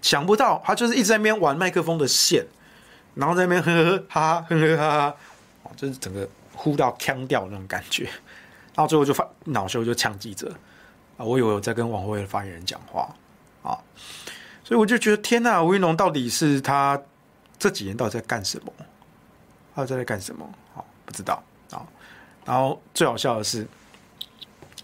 想不到，他就是一直在那边玩麦克风的线，然后在那边呵呵哈哈呵呵哈哈，就是整个呼到呛掉那种感觉，然后最后就发恼羞就呛记者啊！我以为我在跟王鸿薇的发言人讲话啊，所以我就觉得天呐，吴云龙到底是他这几年到底在干什么？他在在干什么？好，不知道啊。然后最好笑的是，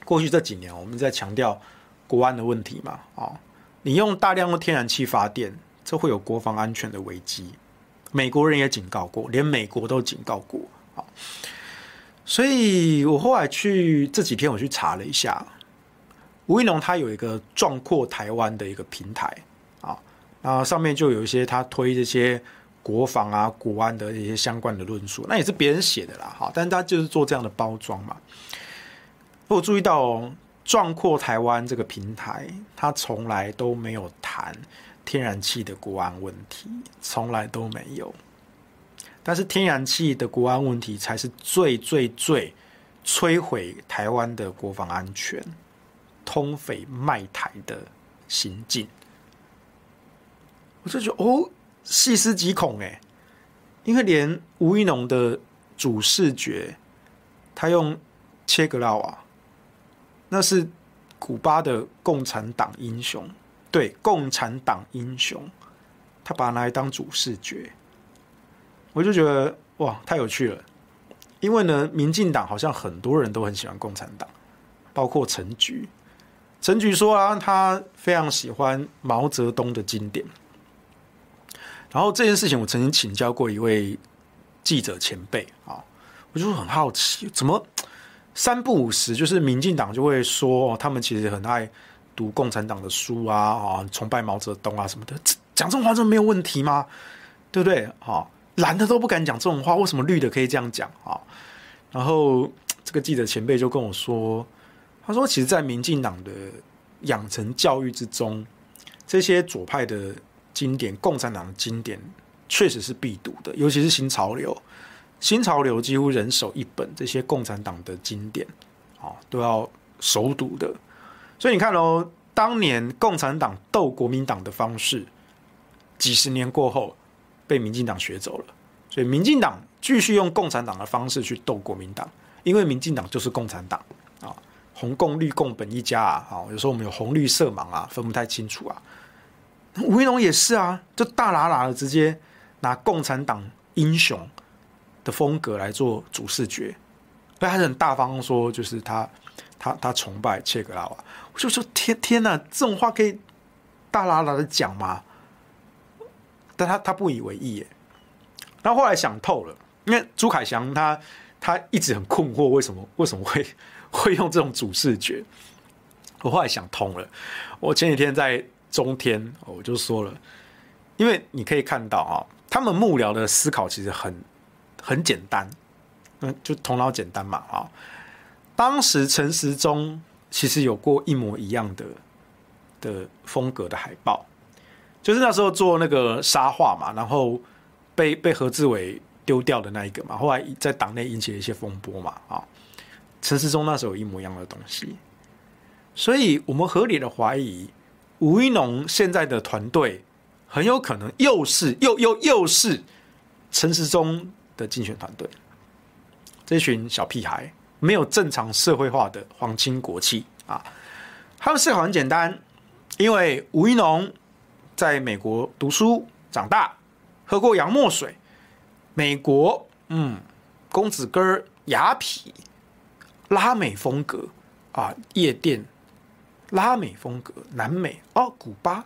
过去这几年我们在强调。国安的问题嘛，啊，你用大量的天然气发电，这会有国防安全的危机。美国人也警告过，连美国都警告过，啊，所以我后来去这几天我去查了一下，吴怡农他有一个壮阔台湾的一个平台，啊，那上面就有一些他推这些国防啊、国安的一些相关的论述，那也是别人写的啦，哈，但是他就是做这样的包装嘛。我注意到哦。壮阔台湾这个平台，它从来都没有谈天然气的国安问题，从来都没有。但是天然气的国安问题才是最最最摧毁台湾的国防安全、通匪卖台的行径。我就觉得哦，细思极恐哎，因为连吴怡农的主视觉，他用切格拉瓦。那是古巴的共产党英雄，对，共产党英雄，他把它拿来当主视觉，我就觉得哇，太有趣了。因为呢，民进党好像很多人都很喜欢共产党，包括陈菊。陈菊说啊，他非常喜欢毛泽东的经典。然后这件事情，我曾经请教过一位记者前辈啊，我就很好奇，怎么三不五时就是民进党就会说，他们其实很爱读共产党的书啊，啊，崇拜毛泽东啊什么的，讲这种话真没有问题吗？对不对？啊，蓝的都不敢讲这种话，为什么绿的可以这样讲啊？然后这个记者前辈就跟我说，他说，其实，在民进党的养成教育之中，这些左派的。经典，共产党的经典确实是必读的，尤其是新潮流。新潮流几乎人手一本这些共产党的经典，啊，都要熟读的。所以你看哦，当年共产党斗国民党的方式，几十年过后被民进党学走了。所以民进党继续用共产党的方式去斗国民党，因为民进党就是共产党啊，红共绿共本一家啊，啊，有时候我们有红绿色盲啊，分不太清楚啊。吴怡农也是啊，就大喇喇的直接拿共产党英雄的风格来做主视觉，而他很大方说，就是他他他崇拜切格拉瓦。我就说天天呐，这种话可以大喇喇的讲吗？但他他不以为意耶。然后后来想透了，因为朱凯翔他他一直很困惑，为什么为什么会会用这种主视觉？我后来想通了，我前几天在。中天，我就说了，因为你可以看到啊，他们幕僚的思考其实很很简单，嗯，就头脑简单嘛啊。当时陈时中其实有过一模一样的的风格的海报，就是那时候做那个沙画嘛，然后被被何志伟丢掉的那一个嘛，后来在党内引起了一些风波嘛啊。陈时中那时候一模一样的东西，所以我们合理的怀疑。吴一农现在的团队很有可能又是又又又是陈时中的竞选团队，这群小屁孩没有正常社会化的皇亲国戚啊！他们思考很简单，因为吴一农在美国读书长大，喝过洋墨水，美国嗯，公子哥雅痞，拉美风格啊，夜店。拉美风格，南美哦，古巴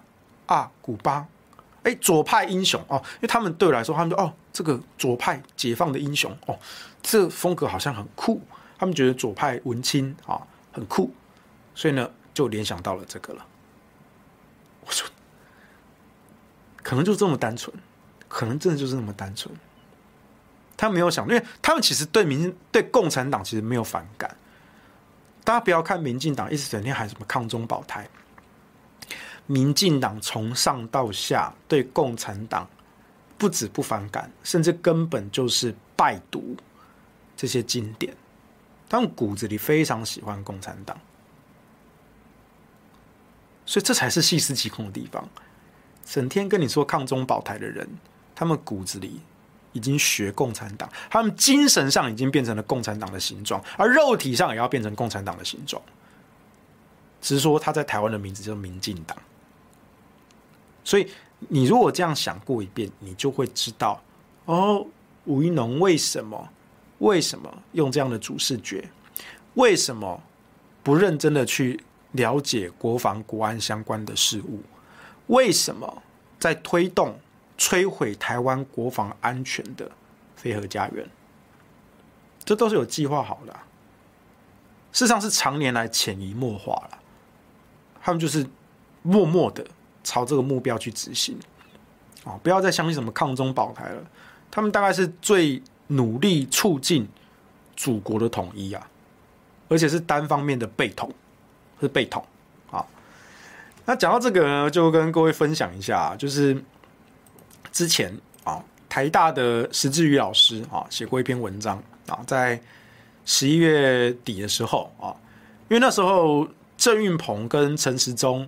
啊，古巴，哎，左派英雄哦，因为他们对我来说，他们说哦，这个左派解放的英雄哦，这风格好像很酷，他们觉得左派文青啊很酷，所以呢就联想到了这个了。我说，可能就这么单纯，可能真的就是那么单纯。他没有想，因为他们其实对民对共产党其实没有反感。大家不要看民进党一直整天喊什么抗中保台，民进党从上到下对共产党不止不反感，甚至根本就是拜读这些经典，他们骨子里非常喜欢共产党，所以这才是细思极恐的地方。整天跟你说抗中保台的人，他们骨子里。已经学共产党，他们精神上已经变成了共产党的形状，而肉体上也要变成共产党的形状。只是说他在台湾的名字叫民进党。所以你如果这样想过一遍，你就会知道哦，吴怡农为什么为什么用这样的主视觉？为什么不认真的去了解国防国安相关的事物？为什么在推动？摧毁台湾国防安全的非核家园，这都是有计划好的。事实上是常年来潜移默化了，他们就是默默的朝这个目标去执行。啊，不要再相信什么抗中保台了，他们大概是最努力促进祖国的统一啊，而且是单方面的被统，是被统。啊，那讲到这个呢，就跟各位分享一下，就是。之前啊，台大的石志宇老师啊写过一篇文章啊，在十一月底的时候啊，因为那时候郑运鹏跟陈时中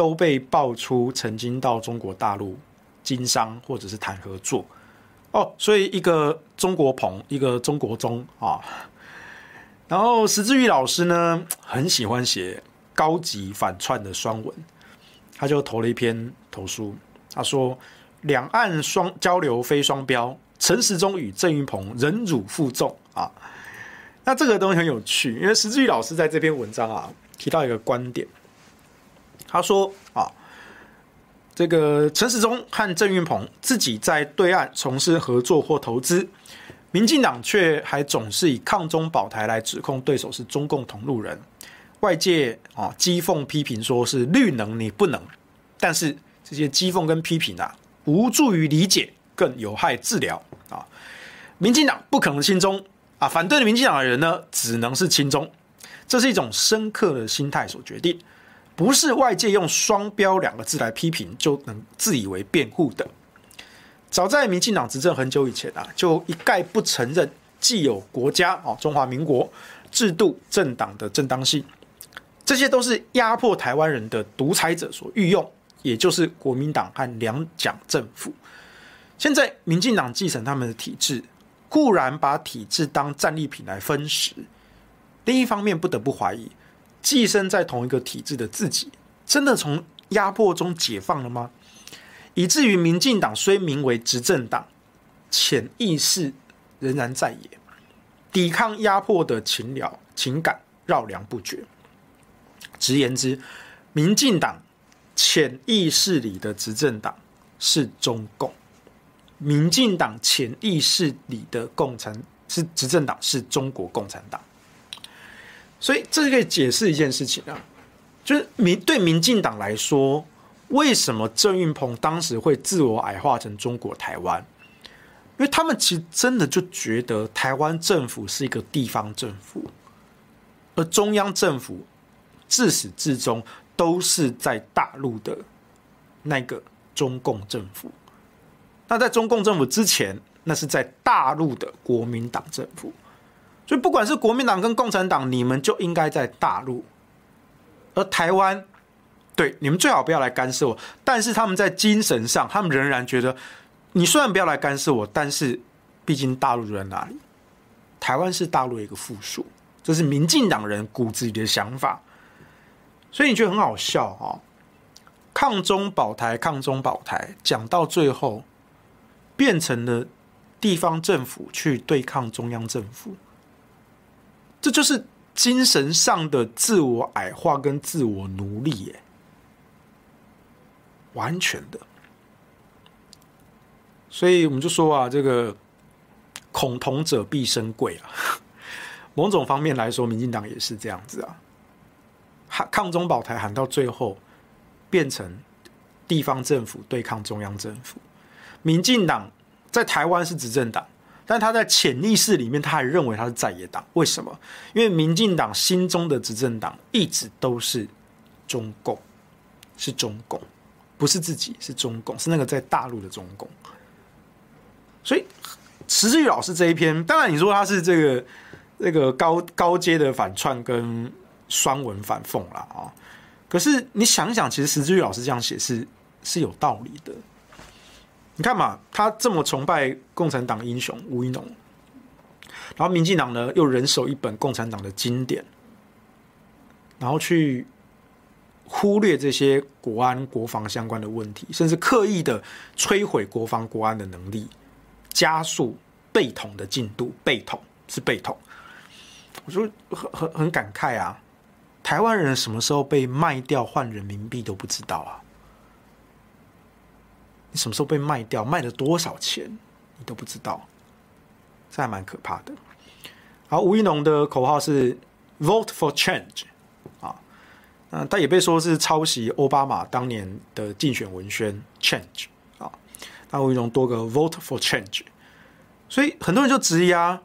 都被爆出曾经到中国大陆经商或者是谈合作。哦，所以一个中国鹏，一个中国中啊，然后石志宇老师呢很喜欢写高级反串的双文，他就投了一篇投书，他说。两岸双交流非双标，陈时中与郑云鹏忍辱负重。啊。那这个东西很有趣，因为石志宇老师在这篇文章啊提到一个观点，他说啊，这个陈时中和郑运鹏自己在对岸从事合作或投资，民进党却还总是以抗中保台来指控对手是中共同路人，外界啊讥讽批评说是绿能你不能，但是这些讥讽跟批评啊无助于理解，更有害治疗啊，民进党不可能亲中。啊，反对的民进党的人呢，只能是亲中，这是一种深刻的心态所决定，不是外界用“双标”两个字来批评就能自以为辩护的。早在民进党执政很久以前啊，就一概不承认既有国家啊中华民国制度政党的正当性，这些都是压迫台湾人的独裁者所御用，也就是国民党和两蒋政府。现在民进党继承他们的体制。固然把体制当战利品来分食，另一方面不得不怀疑，寄生在同一个体制的自己，真的从压迫中解放了吗？以至于民进党虽名为执政党，潜意识仍然在野，抵抗压迫的情了情感绕梁不绝。直言之，民进党潜意识里的执政党是中共。民进党潜意识里的共产是执政党，是中国共产党，所以这可以解释一件事情啊，就是民对民进党来说，为什么郑运鹏当时会自我矮化成中国台湾？因为他们其实真的就觉得台湾政府是一个地方政府，而中央政府自始至终都是在大陆的那个中共政府。那在中共政府之前，那是在大陆的国民党政府，所以不管是国民党跟共产党，你们就应该在大陆，而台湾，对，你们最好不要来干涉我。但是他们在精神上，他们仍然觉得，你虽然不要来干涉我，但是毕竟大陆在哪里？台湾是大陆一个附属，这是民进党人骨子里的想法。所以你觉得很好笑哈？抗中保台，抗中保台，讲到最后。变成了地方政府去对抗中央政府，这就是精神上的自我矮化跟自我奴隶耶，完全的。所以我们就说啊，这个恐同者必生贵啊。某种方面来说，民进党也是这样子啊，喊抗中保台喊到最后，变成地方政府对抗中央政府。民进党在台湾是执政党，但他在潜意识里面，他还认为他是在野党。为什么？因为民进党心中的执政党一直都是中共，是中共，不是自己，是中共，是那个在大陆的中共。所以，石志宇老师这一篇，当然你说他是这个这个高高阶的反串跟双文反讽了啊。可是你想想，其实石志宇老师这样写是是有道理的。你看嘛，他这么崇拜共产党英雄吴怡农，然后民进党呢又人手一本共产党的经典，然后去忽略这些国安国防相关的问题，甚至刻意的摧毁国防国安的能力，加速被统的进度。被统是被统，我说很很很感慨啊！台湾人什么时候被卖掉换人民币都不知道啊！你什么时候被卖掉？卖了多少钱？你都不知道，这还蛮可怕的。好，吴一农的口号是 “Vote for Change” 啊，嗯，他也被说是抄袭奥巴马当年的竞选文宣 “Change” 啊。那吴一农多个 “Vote for Change”，所以很多人就质疑啊，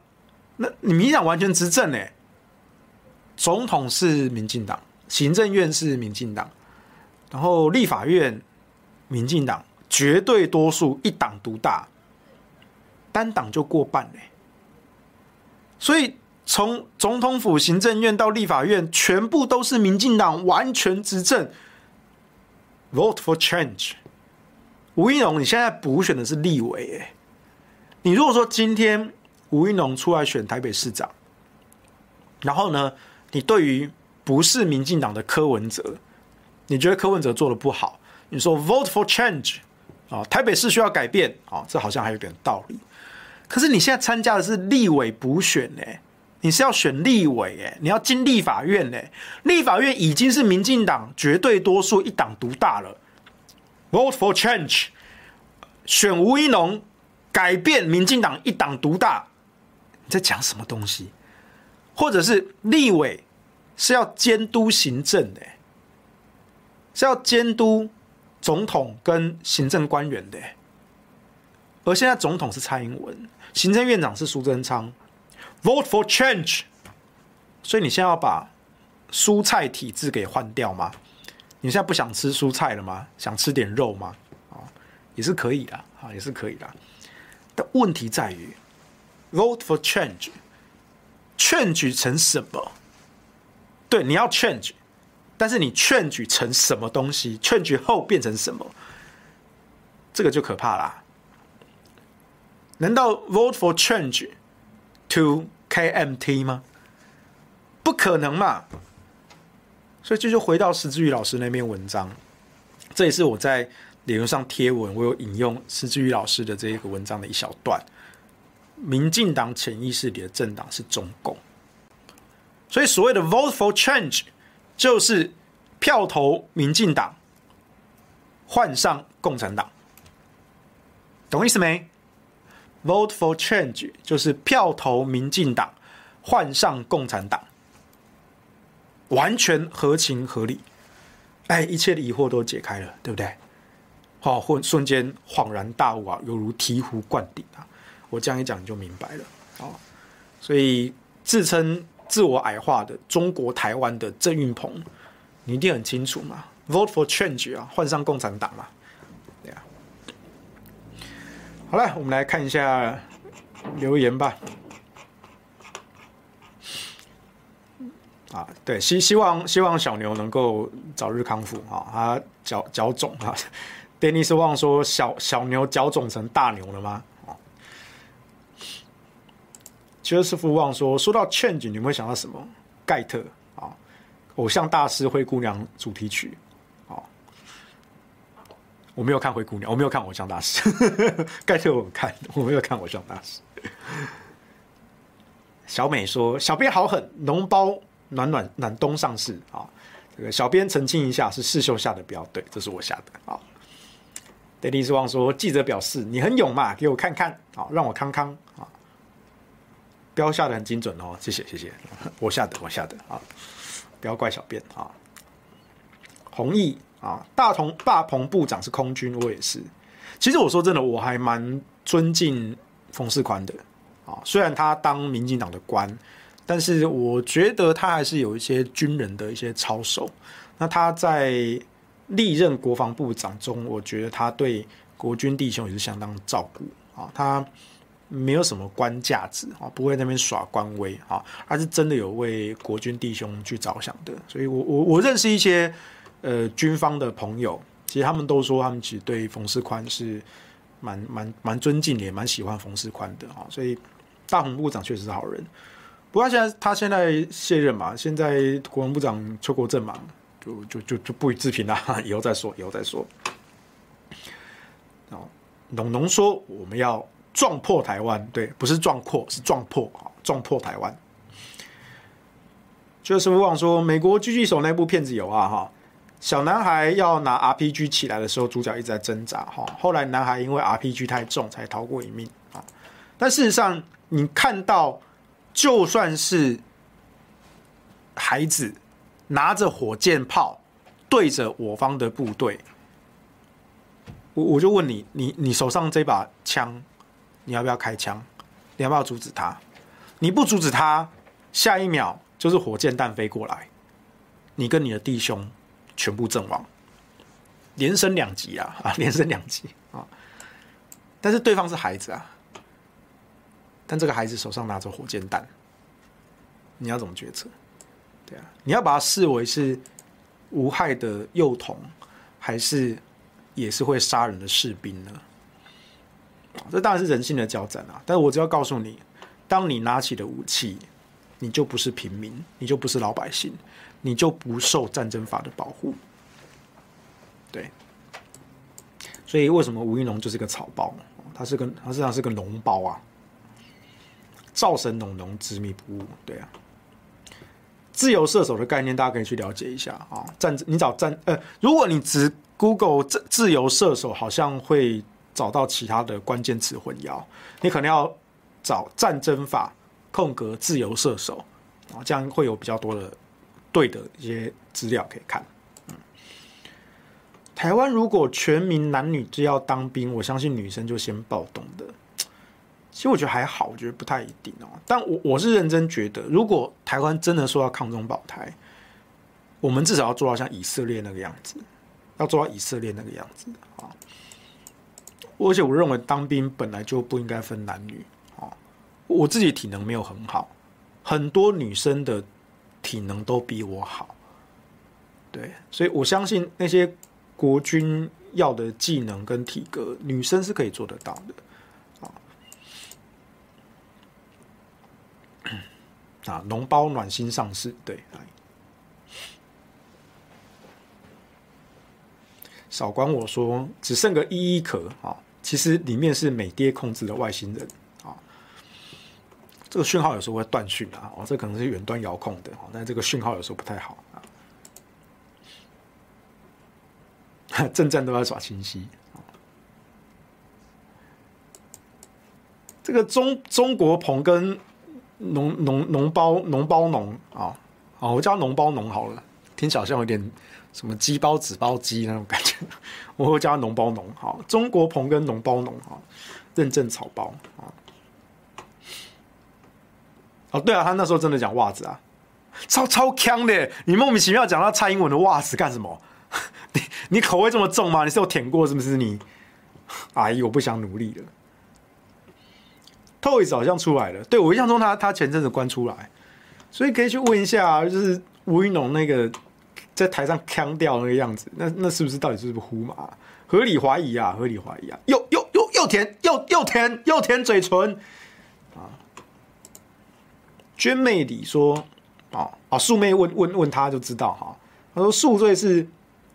那你民进党完全执政呢？总统是民进党，行政院是民进党，然后立法院民进党。绝对多数一党独大，单党就过半嘞。所以从总统府、行政院到立法院，全部都是民进党完全执政。Vote for change。吴怡农，你现在补选的是立委哎。你如果说今天吴怡农出来选台北市长，然后呢，你对于不是民进党的柯文哲，你觉得柯文哲做的不好，你说 Vote for change。啊，台北市需要改变啊，这好像还有点道理。可是你现在参加的是立委补选呢，你是要选立委哎，你要进立法院呢，立法院已经是民进党绝对多数一党独大了，Vote for Change，选吴怡农，改变民进党一党独大，你在讲什么东西？或者是立委是要监督行政的，是要监督总统跟行政官员的，而现在总统是蔡英文。行政院长是苏贞昌，Vote for change，所以你现在要把蔬菜体制给换掉吗？你现在不想吃蔬菜了吗？想吃点肉吗？啊，也是可以的，啊，也是可以的。但问题在于，Vote for change，change 成什么？对，你要 change，但是你劝举成什么东西劝举后变成什么？这个就可怕啦。难道 vote for change to KMT 吗？不可能嘛！所以这就回到石志宇老师那篇文章，这也是我在脸书上贴文，我有引用石志宇老师的这一个文章的一小段。民进党潜意识里的政党是中共，所以所谓的 vote for change 就是票投民进党，换上共产党，懂意思没？Vote for change 就是票投民进党，换上共产党，完全合情合理。哎，一切的疑惑都解开了，对不对？好，瞬瞬间恍然大悟啊，犹如醍醐灌顶啊！我这样一讲你就明白了。好，所以自称自我矮化的中国台湾的郑运鹏，你一定很清楚嘛？Vote for change 啊，换上共产党嘛。好了，我们来看一下留言吧。啊，对，希希望希望小牛能够早日康复啊！他脚脚肿啊，Dennis 望说小小牛脚肿成大牛了吗？啊，Joseph 望说说到 Change，你们会想到什么？盖特啊，偶像大师灰姑娘主题曲啊。我没有看灰姑娘，我没有看偶像大师，盖特我看，我没有看偶像大师。小美说：“小编好狠，脓包暖暖暖冬上市啊！”这个小编澄清一下，是世秀下的标，对，这是我下的啊。Daddy 望说：“记者表示你很勇嘛，给我看看，啊让我康康啊。”标下的很精准哦，谢谢谢谢，我下的我下的啊，不要怪小编啊。弘毅。啊，大同大鹏部长是空军，我也是。其实我说真的，我还蛮尊敬冯世宽的啊。虽然他当民进党的官，但是我觉得他还是有一些军人的一些操守。那他在历任国防部长中，我觉得他对国军弟兄也是相当照顾啊。他没有什么官架子啊，不会在那边耍官威啊，他是真的有为国军弟兄去着想的。所以我我我认识一些。呃，军方的朋友，其实他们都说，他们其实对冯世宽是蛮蛮蛮尊敬的，也蛮喜欢冯世宽的啊。所以大鹏部长确实是好人。不过现在他现在卸任嘛，现在国防部长邱国正嘛，就就就就不予置评了，以后再说，以后再说。哦，农农说我们要撞破台湾，对，不是撞破，是撞破啊，撞破台湾。就是不忘说美国狙击手那部片子有啊哈。小男孩要拿 RPG 起来的时候，主角一直在挣扎哈。后来男孩因为 RPG 太重，才逃过一命啊。但事实上，你看到，就算是孩子拿着火箭炮对着我方的部队，我我就问你，你你手上这把枪，你要不要开枪？你要不要阻止他？你不阻止他，下一秒就是火箭弹飞过来，你跟你的弟兄。全部阵亡，连升两级啊！啊，连升两级啊！但是对方是孩子啊，但这个孩子手上拿着火箭弹，你要怎么决策？对啊，你要把他视为是无害的幼童，还是也是会杀人的士兵呢？这当然是人性的交战啊！但是我只要告诉你，当你拿起的武器，你就不是平民，你就不是老百姓。你就不受战争法的保护，对，所以为什么吴怡农就是个草包？他是个，他实际上是个脓包啊，造神农农执迷不悟，对啊。自由射手的概念，大家可以去了解一下啊。战，你找战，呃，如果你只 Google 自自由射手，好像会找到其他的关键词混淆。你可能要找战争法空格自由射手啊，这样会有比较多的对的一些资料可以看。嗯，台湾如果全民男女都要当兵，我相信女生就先暴动的。其实我觉得还好，我觉得不太一定哦。但我我是认真觉得，如果台湾真的说要抗中保台，我们至少要做到像以色列那个样子，要做到以色列那个样子啊。而且我认为当兵本来就不应该分男女哦。我自己体能没有很好，很多女生的体能都比我好，对，所以我相信那些国军要的技能跟体格，女生是可以做得到的。啊，啊脓包暖心上市，对，少管我说，只剩个一一壳啊，其实里面是美爹控制的外星人啊。这个讯号有时候会断讯啊，哦，这可能是远端遥控的，但这个讯号有时候不太好啊。正战都在耍清晰，这个中中国鹏跟。农农农包农包农啊，好，我叫农包农好了，听起来好像有点什么鸡包纸包鸡那种感觉，我会叫它脓包脓。好，中国鹏跟脓包脓哈，认证草包啊。哦，对啊，他那时候真的讲袜子啊，超超强的，你莫名其妙讲到蔡英文的袜子干什么？你你口味这么重吗？你是有舔过是不是你？阿姨，我不想努力了。Toys 好像出来了，对，我印象中他他前阵子关出来，所以可以去问一下，就是吴云龙那个在台上腔调那个样子，那那是不是到底是不是呼麻？合理怀疑啊，合理怀疑啊，又又又又甜又又甜又甜嘴唇啊！娟妹里说啊啊，素妹问问问他就知道哈，他说宿醉是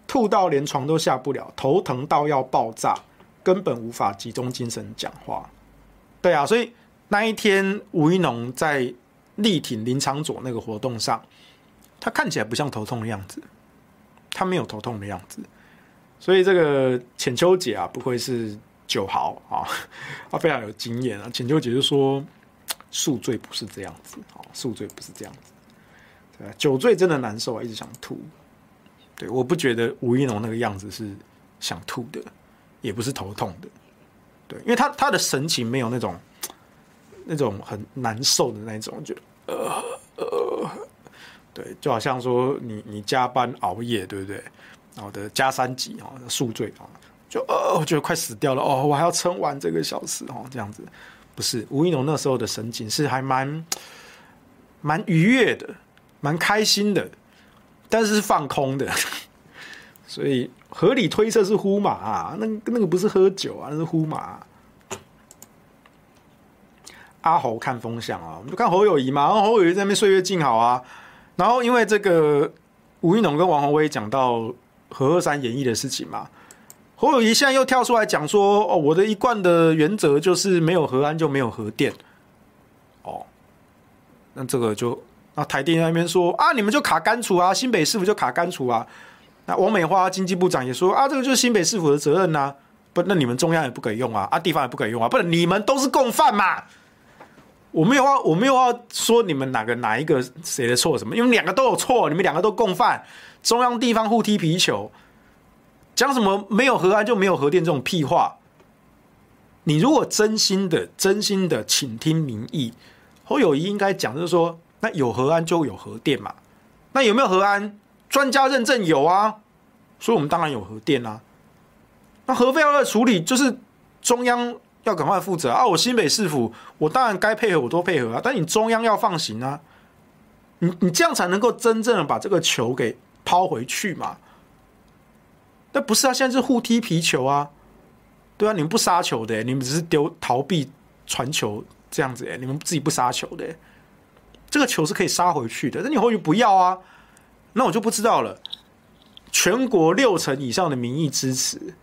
吐到连床都下不了，头疼到要爆炸，根本无法集中精神讲话。对啊，所以。那一天，吴一农在力挺林昶佐那个活动上，他看起来不像头痛的样子，他没有头痛的样子，所以这个浅秋姐啊，不愧是酒豪啊，他非常有经验啊。浅秋姐就说，宿醉不是这样子，啊宿醉不是这样子，对，酒醉真的难受啊，一直想吐。对，我不觉得吴一农那个样子是想吐的，也不是头痛的，对，因为他他的神情没有那种。那种很难受的那种，就呃呃，对，就好像说你你加班熬夜，对不对？然后的加三级啊，宿醉啊，就呃，我觉得快死掉了哦，我还要撑完这个小时哦，这样子不是吴一农那时候的神情是还蛮蛮愉悦的，蛮开心的，但是是放空的，所以合理推测是呼麻啊，那那个不是喝酒啊，那是呼麻。阿猴看风向啊，我们就看侯友宜嘛，然后侯友宜在那边岁月静好啊，然后因为这个吴怡农跟王宏威讲到核二三演绎的事情嘛，侯友谊现在又跳出来讲说，哦，我的一贯的原则就是没有核安就没有核电，哦，那这个就那台电那边说啊，你们就卡干储啊，新北市府就卡干储啊，那王美花经济部长也说啊，这个就是新北市府的责任呐、不，那你们中央也不可以用啊，啊，地方也不可以用啊，不然你们都是共犯嘛。我没有要，我没有要说你们哪个哪一个谁的错什么，因为两个都有错，你们两个都共犯，中央地方互踢皮球，讲什么没有核安就没有核电这种屁话。你如果真心的、真心的倾听民意，侯友宜应该讲就是说，那有核安就有核电嘛，那有没有核安？专家认证有啊，所以我们当然有核电啊。那核废料的处理就是中央。要赶快负责啊！我新北市府，我当然该配合，我都配合啊。但你中央要放行啊，你你这样才能够真正的把这个球给抛回去嘛。那不是啊，现在是互踢皮球啊，对啊，你们不杀球的，你们只是丢逃避传球这样子，你们自己不杀球的，这个球是可以杀回去的。那你或许不要啊，那我就不知道了。全国六成以上的民意支持，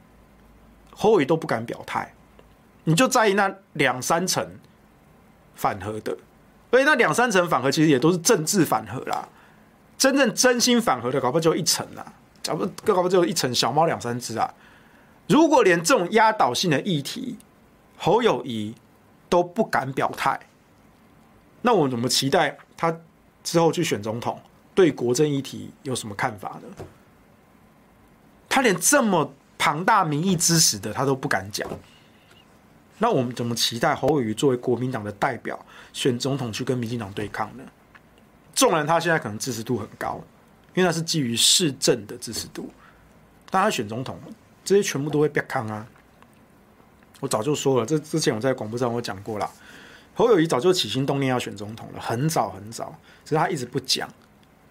侯友宜都不敢表态。你就在意那两三层反核的，所以那两三层反核其实也都是政治反核啦。真正真心反核的，搞不好就一层啦，搞不搞不就一层小猫两三只啊。如果连这种压倒性的议题，侯友宜都不敢表态，那我怎么期待他之后去选总统，对国政议题有什么看法呢？他连这么庞大民意支持的他都不敢讲，那我们怎么期待侯友宜作为国民党的代表选总统去跟民进党对抗呢？纵然他现在可能支持度很高，因为他是基于市政的支持度，但他选总统，这些全部都会被抗啊！我早就说了，这之前我在广播上我讲过了，侯友宜早就起心动念要选总统了，很早很早，只是他一直不讲，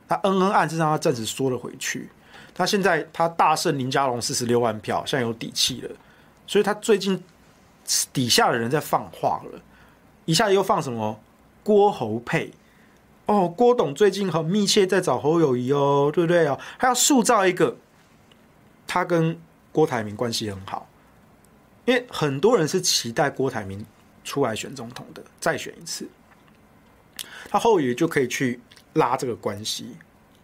他嗯嗯暗示让他暂时缩了回去。他现在他大胜林佳龙四十六万票，现在有底气了，所以他最近底下的人在放话了，一下又放什么？郭侯配。哦，郭董最近很密切在找侯友谊哦，对不对？哦？他要塑造一个他跟郭台铭关系很好，因为很多人是期待郭台铭出来选总统的，再选一次，他后也就可以去拉这个关系。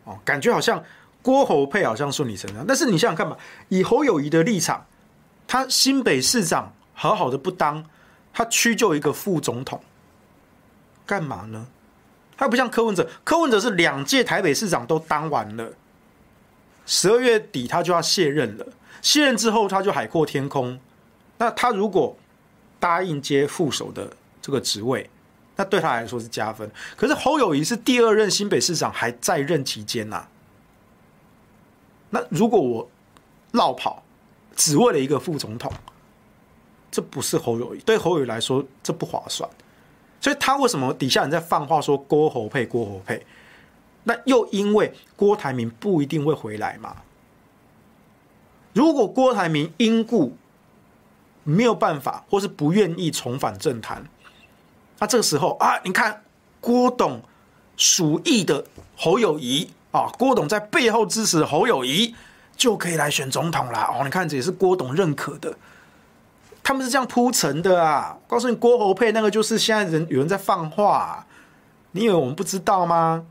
哦，感觉好像。郭侯配好像顺理成章，但是你想想看吧，以侯友谊的立场，他新北市长好好的不当，他屈就一个副总统，干嘛呢？他不像柯文哲，柯文哲是两届台北市长都当完了，十二月底他就要卸任了，卸任之后他就海阔天空。那他如果答应接副手的这个职位，那对他来说是加分。可是侯友谊是第二任新北市长，还在任期间呐。那如果我落跑，只为了一个副总统，这不是侯友谊，对侯友谊来说这不划算。所以他为什么底下人在放话说郭侯配郭侯配？那又因为郭台铭不一定会回来嘛。如果郭台铭因故没有办法，或是不愿意重返政坛，那这个时候啊，你看郭董属意的侯友谊。啊，郭董在背后支持侯友谊，就可以来选总统啦。哦，你看这也是郭董认可的，他们是这样铺陈的啊。告诉你，郭侯配那个就是现在人有人在放话啊，你以为我们不知道吗？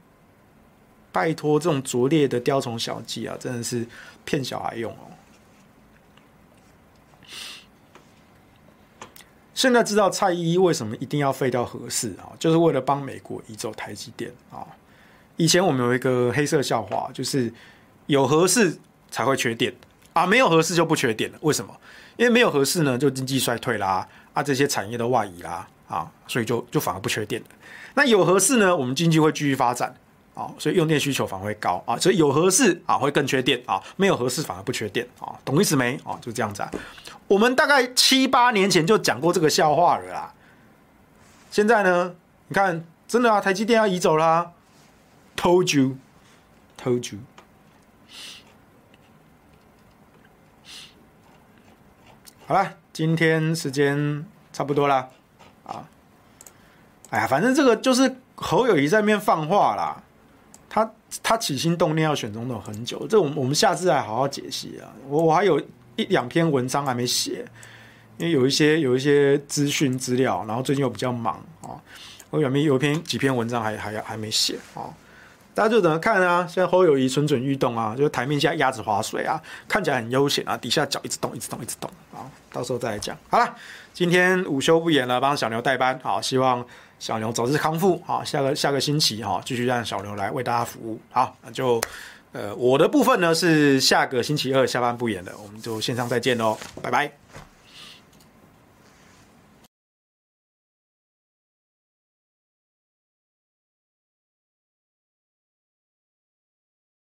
拜托，这种拙劣的雕虫小技啊，真的是骗小孩用哦。现在知道蔡依依为什么一定要废掉核四啊，就是为了帮美国移走台积电啊。以前我们有一个黑色笑话，就是有合适才会缺电啊，没有合适就不缺电了。为什么？因为没有合适呢，就经济衰退啦，啊，这些产业都外移啦，啊，所以就就反而不缺电。那有合适呢，我们经济会继续发展啊，所以用电需求反而会高啊，所以有合适啊会更缺电啊，没有合适反而不缺电啊，懂意思没？啊，就这样子啊。我们大概七八年前就讲过这个笑话了啦。现在呢，你看，真的啊，台积电要移走啦。Told you, told you。好了，今天时间差不多了啊。哎呀，反正这个就是侯友谊在那边放话啦。他他起心动念要选总统很久，这我们我们下次来好好解析啊。我我还有一两篇文章还没写，因为有一些有一些资讯资料，然后最近又比较忙啊。我有没有一篇几篇文章还还还没写啊？大家就等着看啊！现在侯友谊蠢蠢欲动啊，就是台面下鸭子划水啊，看起来很悠闲啊，底下脚一直动，一直动，一直动啊！到时候再来讲。好了，今天午休不演了，帮小牛代班。好，希望小牛早日康复。好，下个下个星期哈，继续让小牛来为大家服务。好，那就呃，我的部分呢是下个星期二下班不演了，我们就线上再见喽，拜拜。